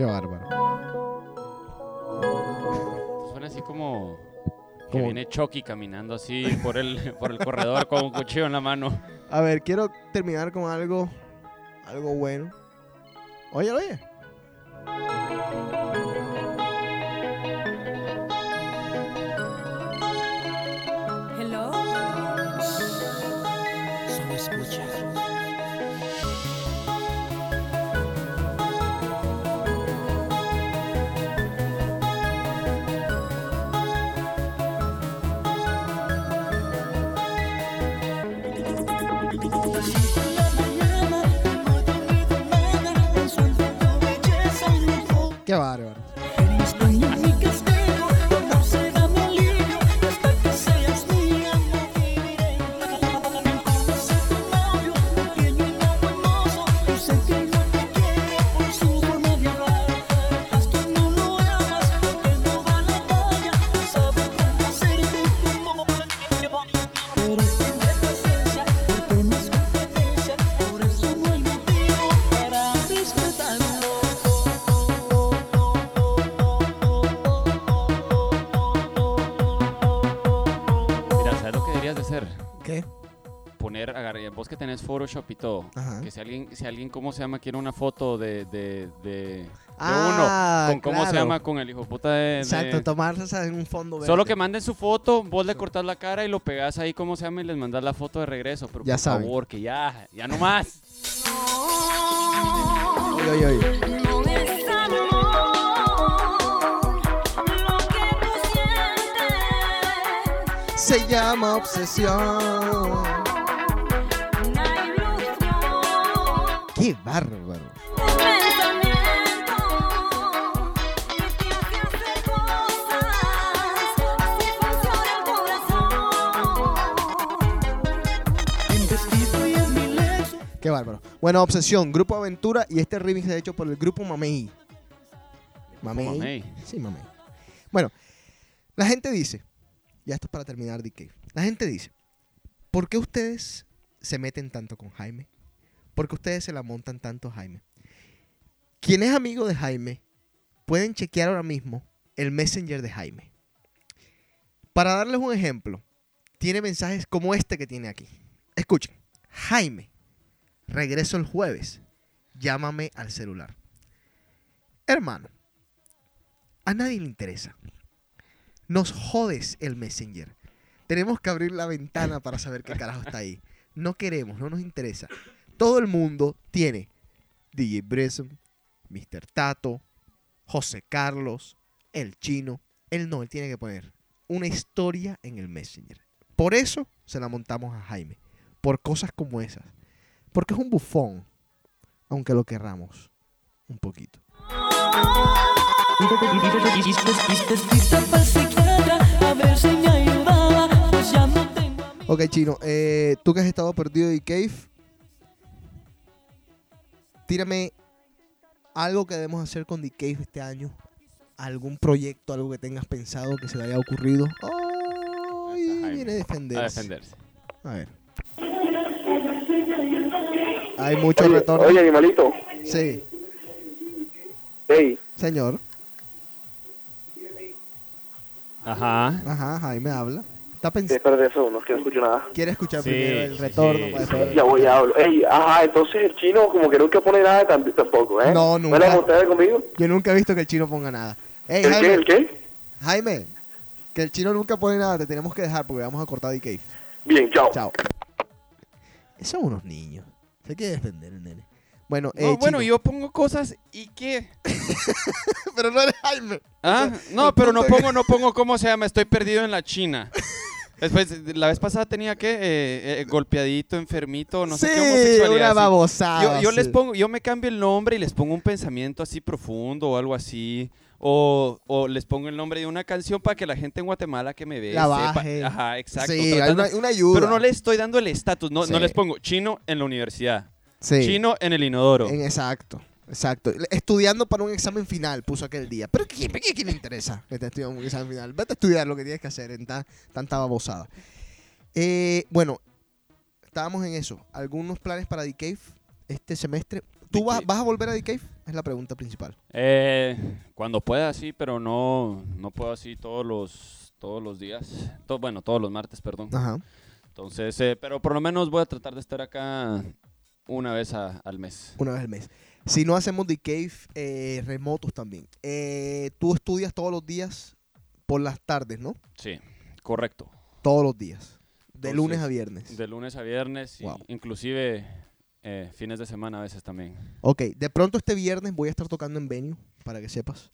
Qué bárbaro. Suena así como que Como- viene Chucky caminando así por el, por el corredor con un cuchillo en la mano. A ver, quiero terminar con algo, algo bueno. Oye, oye. Qué bárbaro. Que tenés Photoshop y todo, Ajá. que si alguien, si alguien, ¿cómo se llama? Quiere una foto de, de, de, de Ah, uno, con cómo se llama, con el hijo puta de... de- Exacto, tomarse en un fondo verde. Solo que manden su foto, vos le cortás la cara y lo pegás ahí, ¿cómo se llama? Y les mandas la foto de regreso. Pero Ya por saben. favor, que ya, ya no más. Oye, oye, oye. No es amor lo que tú sientes. Se llama obsesión. El corazón. Qué bárbaro. Bueno, Obsesión, Grupo Aventura y este remix es hecho por el Grupo Mamey. Mamey. Mamey. Sí, Mamey. Bueno, la gente dice, ya esto es para terminar, DK. La gente dice, ¿por qué ustedes se meten tanto con Jaime? ¿Por qué ustedes se la montan tanto Jaime? Quien es amigo de Jaime, pueden chequear ahora mismo el Messenger de Jaime. Para darles un ejemplo, tiene mensajes como este que tiene aquí. Escuchen. Jaime, regreso el jueves. Llámame al celular. Hermano, a nadie le interesa. Nos jodes el Messenger. Tenemos que abrir la ventana para saber qué carajo está ahí. No queremos, no nos interesa. Todo el mundo tiene DJ Bresson, Mr. Tato, José Carlos, el chino. Él no, él tiene que poner una historia en el Messenger. Por eso se la montamos a Jaime. Por cosas como esas. Porque es un bufón. Aunque lo querramos. Un poquito. Ok, chino. eh, tú que has estado perdido de Cave. Tírame algo que debemos hacer con The Cave este año. Algún proyecto, algo que tengas pensado que se le haya ocurrido. Ay, viene a defenderse. A defenderse. A ver. Hay mucho Oye, retorno. oye, animalito. Sí. Hey, Señor. Ajá. Ajá, Jaime habla. Está pensando. espérate eso, no es que no escucho nada. Quiere escuchar Sí, primero el sí, retorno sí, para sí. después- Ya voy a hablar. Ey, ajá, entonces el chino como que nunca pone nada tam- tampoco, ¿eh? No, nunca. ¿No le ustedes conmigo? Yo nunca he visto que el chino ponga nada. Ey, ¿El Jaime, qué? ¿El qué? Jaime, que el chino nunca pone nada, te tenemos que dejar porque vamos a cortar Cave. Bien, chao. Chao. Son unos niños. Se quiere defender el nene. Bueno, No, eh, bueno, chino. yo pongo cosas y qué. [LAUGHS] Pero no eres Jaime. Ah, [LAUGHS] no, pero no pongo, no pongo cómo se llama, estoy perdido en la China. [LAUGHS] Después, la vez pasada tenía que eh, eh, golpeadito, enfermito, no sé Sí, qué homosexualidad. una babosada, Yo, yo les sí. pongo, yo me cambio el nombre y les pongo un pensamiento así profundo o algo así. O, o les pongo el nombre de una canción para que la gente en Guatemala que me ve La sepa. baje. Ajá, exacto. Sí, tratando- una- una ayuda. Pero no les estoy dando el estatus, no, no Sí. les pongo chino en la universidad. Sí. Chino en el inodoro. En- exacto, exacto. Estudiando para un examen final, puso aquel día. Pero ¿quién, quién- quién le interesa que estés estudiando un examen final? Vete a estudiar lo que tienes que hacer en tan- tanta babosada. Eh, bueno, estábamos en eso. ¿Algunos planes para The Cave este semestre? ¿Tú vas, vas a volver a The Cave? Es la pregunta principal. Eh, cuando pueda, sí, pero no, no puedo así todos los, todos los días. To- bueno, todos los martes, perdón. Ajá. Entonces, eh, pero por lo menos voy a tratar de estar acá una vez a- al mes. Una vez al mes. Si no hacemos The Cave, eh, remotos también. Eh, tú estudias todos los días por las tardes, ¿no? Sí, correcto. Todos los días. De Entonces, lunes a viernes. De lunes a viernes, Wow. inclusive eh, fines de semana a veces también. Ok, de pronto este viernes voy a estar tocando en venue, para que sepas.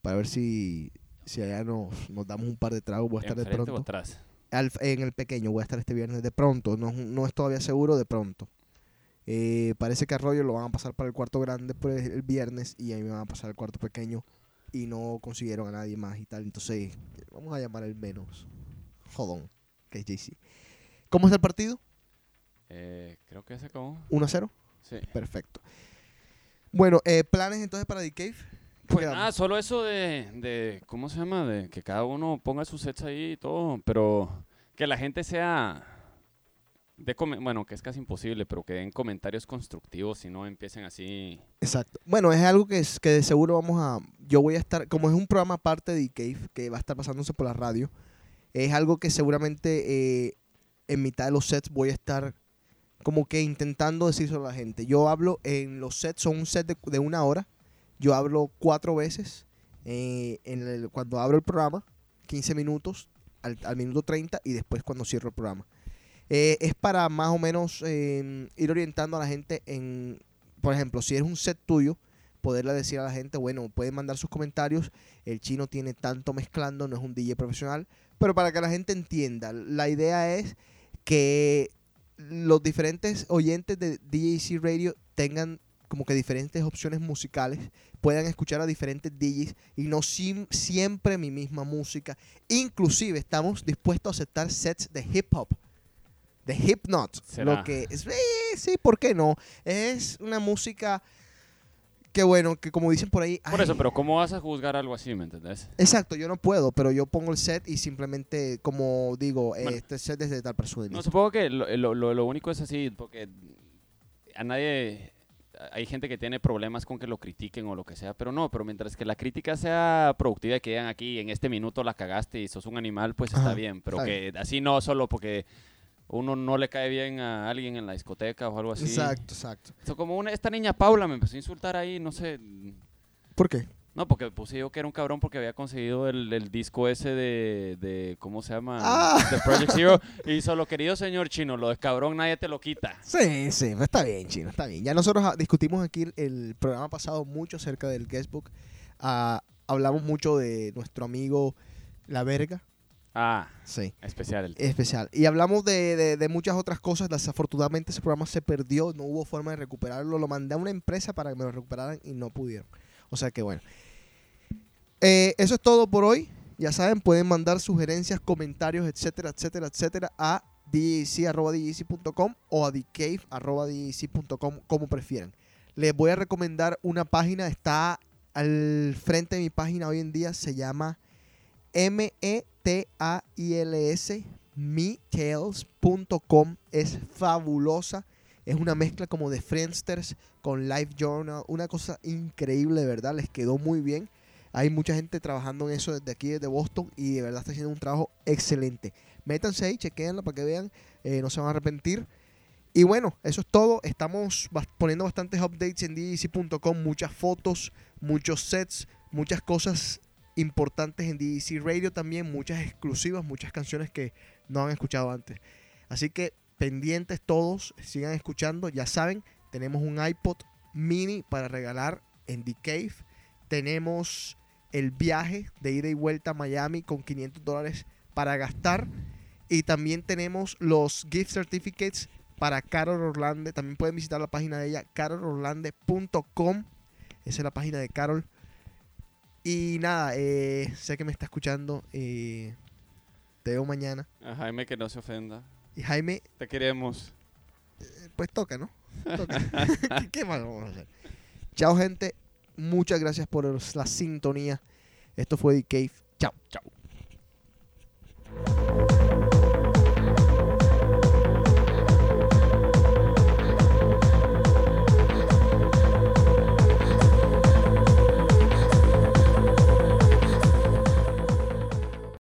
Para ver si, si allá nos, nos damos un par de tragos. Voy a estar de ¿Enfrente o pronto. atrás? Al- en el pequeño voy a estar este viernes de pronto. No, no es todavía seguro, de pronto. Eh, parece que Arroyo lo van a pasar para el cuarto grande pues, el viernes y ahí me van a pasar al cuarto pequeño y no consiguieron a nadie más y tal. Entonces, vamos a llamar el menos. Jodón, que es JC. ¿Cómo está el partido? Eh, creo que se acabó. 1 a 0. Sí. Perfecto. Bueno, eh, planes entonces para The Cave. ¿Qué Pues quedamos? nada, solo eso de, de, ¿cómo se llama? De que cada uno ponga sus sets ahí y todo, pero que la gente sea, de bueno, que es casi imposible, pero que den comentarios constructivos y no empiecen así. Exacto. Bueno, es algo que, es, que de seguro vamos a... Yo voy a estar... Como es un programa aparte de Cave, que va a estar pasándose por la radio, es algo que seguramente eh, en mitad de los sets voy a estar como que intentando decírselo a la gente. Yo hablo en los sets, son un set de, de una hora. Yo hablo cuatro veces eh, en cuando abro el programa, 15 minutos al, al minuto 30 y después cuando cierro el programa. Eh, es para más o menos eh, ir orientando a la gente en, por ejemplo, si es un set tuyo, poderle decir a la gente, bueno, pueden mandar sus comentarios, el chino tiene tanto mezclando, no es un DJ profesional, pero para que la gente entienda, la idea es que los diferentes oyentes de DJC Radio tengan como que diferentes opciones musicales, puedan escuchar a diferentes DJs y no siempre mi misma música. Inclusive estamos dispuestos a aceptar sets de hip hop, de hip not, ¿Será? lo que es, eh, sí, ¿por qué no? Es una música que bueno, que como dicen por ahí, Por ay, eso, pero ¿cómo vas a juzgar algo así, me entendés? Exacto, yo no puedo, pero yo pongo el set y simplemente, como digo, eh, Bueno. este set es de tal persona. No, supongo que lo, lo- lo- lo único es así, porque a nadie... Hay gente que tiene problemas con que lo critiquen o lo que sea, pero no, pero mientras que la crítica sea productiva y que digan aquí, en este minuto la cagaste y sos un animal, pues está Ajá, bien, pero está que así no solo porque uno no le cae bien a alguien en la discoteca o algo así. Exacto, exacto. O sea, como una, esta niña Paula me empezó a insultar ahí, no sé, ¿Por qué? No, porque puse yo que era un cabrón porque había conseguido el, el disco ese de, de, ¿cómo se llama? Ah. De Project Zero. Y solo, querido señor chino, lo de cabrón nadie te lo quita. Sí, sí, pues está bien, chino, está bien. Ya nosotros ah, discutimos aquí el, programa pasado mucho acerca del guestbook. Ah, hablamos mucho de nuestro amigo La Verga. Ah, Sí. especial. el- Especial. Y hablamos de, de- de muchas otras cosas. Desafortunadamente ese programa se perdió, no hubo forma de recuperarlo. Lo mandé a una empresa para que me lo recuperaran y no pudieron. O sea que bueno. Eh, eso es todo por hoy. Ya saben, pueden mandar sugerencias, comentarios, etcétera, etcétera, etcétera a djc.com o a thecave.com, como prefieran. Les voy a recomendar una página, está al frente de mi página hoy en día, se llama M-E-T-A-I-L-S, metales.com. Es fabulosa. Es una mezcla como de Friendsters con Live Journal. Una cosa increíble, de verdad. Les quedó muy bien. Hay mucha gente trabajando en eso desde aquí, desde Boston. Y de verdad está haciendo un trabajo excelente. Métanse ahí, chequeenla para que vean. eh, no se van a arrepentir. Y bueno, eso es todo. Estamos poniendo bastantes updates en DDC.com. Muchas fotos, muchos sets, muchas cosas importantes en DDC Radio también. Muchas exclusivas, muchas canciones que no han escuchado antes. Así que pendientes todos, sigan escuchando. Ya saben, tenemos un iPod mini para regalar en The Cave. Tenemos el viaje de ida y vuelta a Miami con 500 dólares para gastar. Y también tenemos los gift certificates para Carol Orlande. También pueden visitar la página de ella, carolorlande.com. Esa es la página de Carol. Y nada, eh, sé que me está escuchando. Eh, te veo mañana. A Jaime que no se ofenda. Y Jaime. Te queremos. Eh, pues toca, ¿no? Toca. [LAUGHS] [LAUGHS] ¿Qué, más vamos a hacer? Chao, gente. Muchas gracias por la sintonía. Esto fue The Cave. Chao. Chao.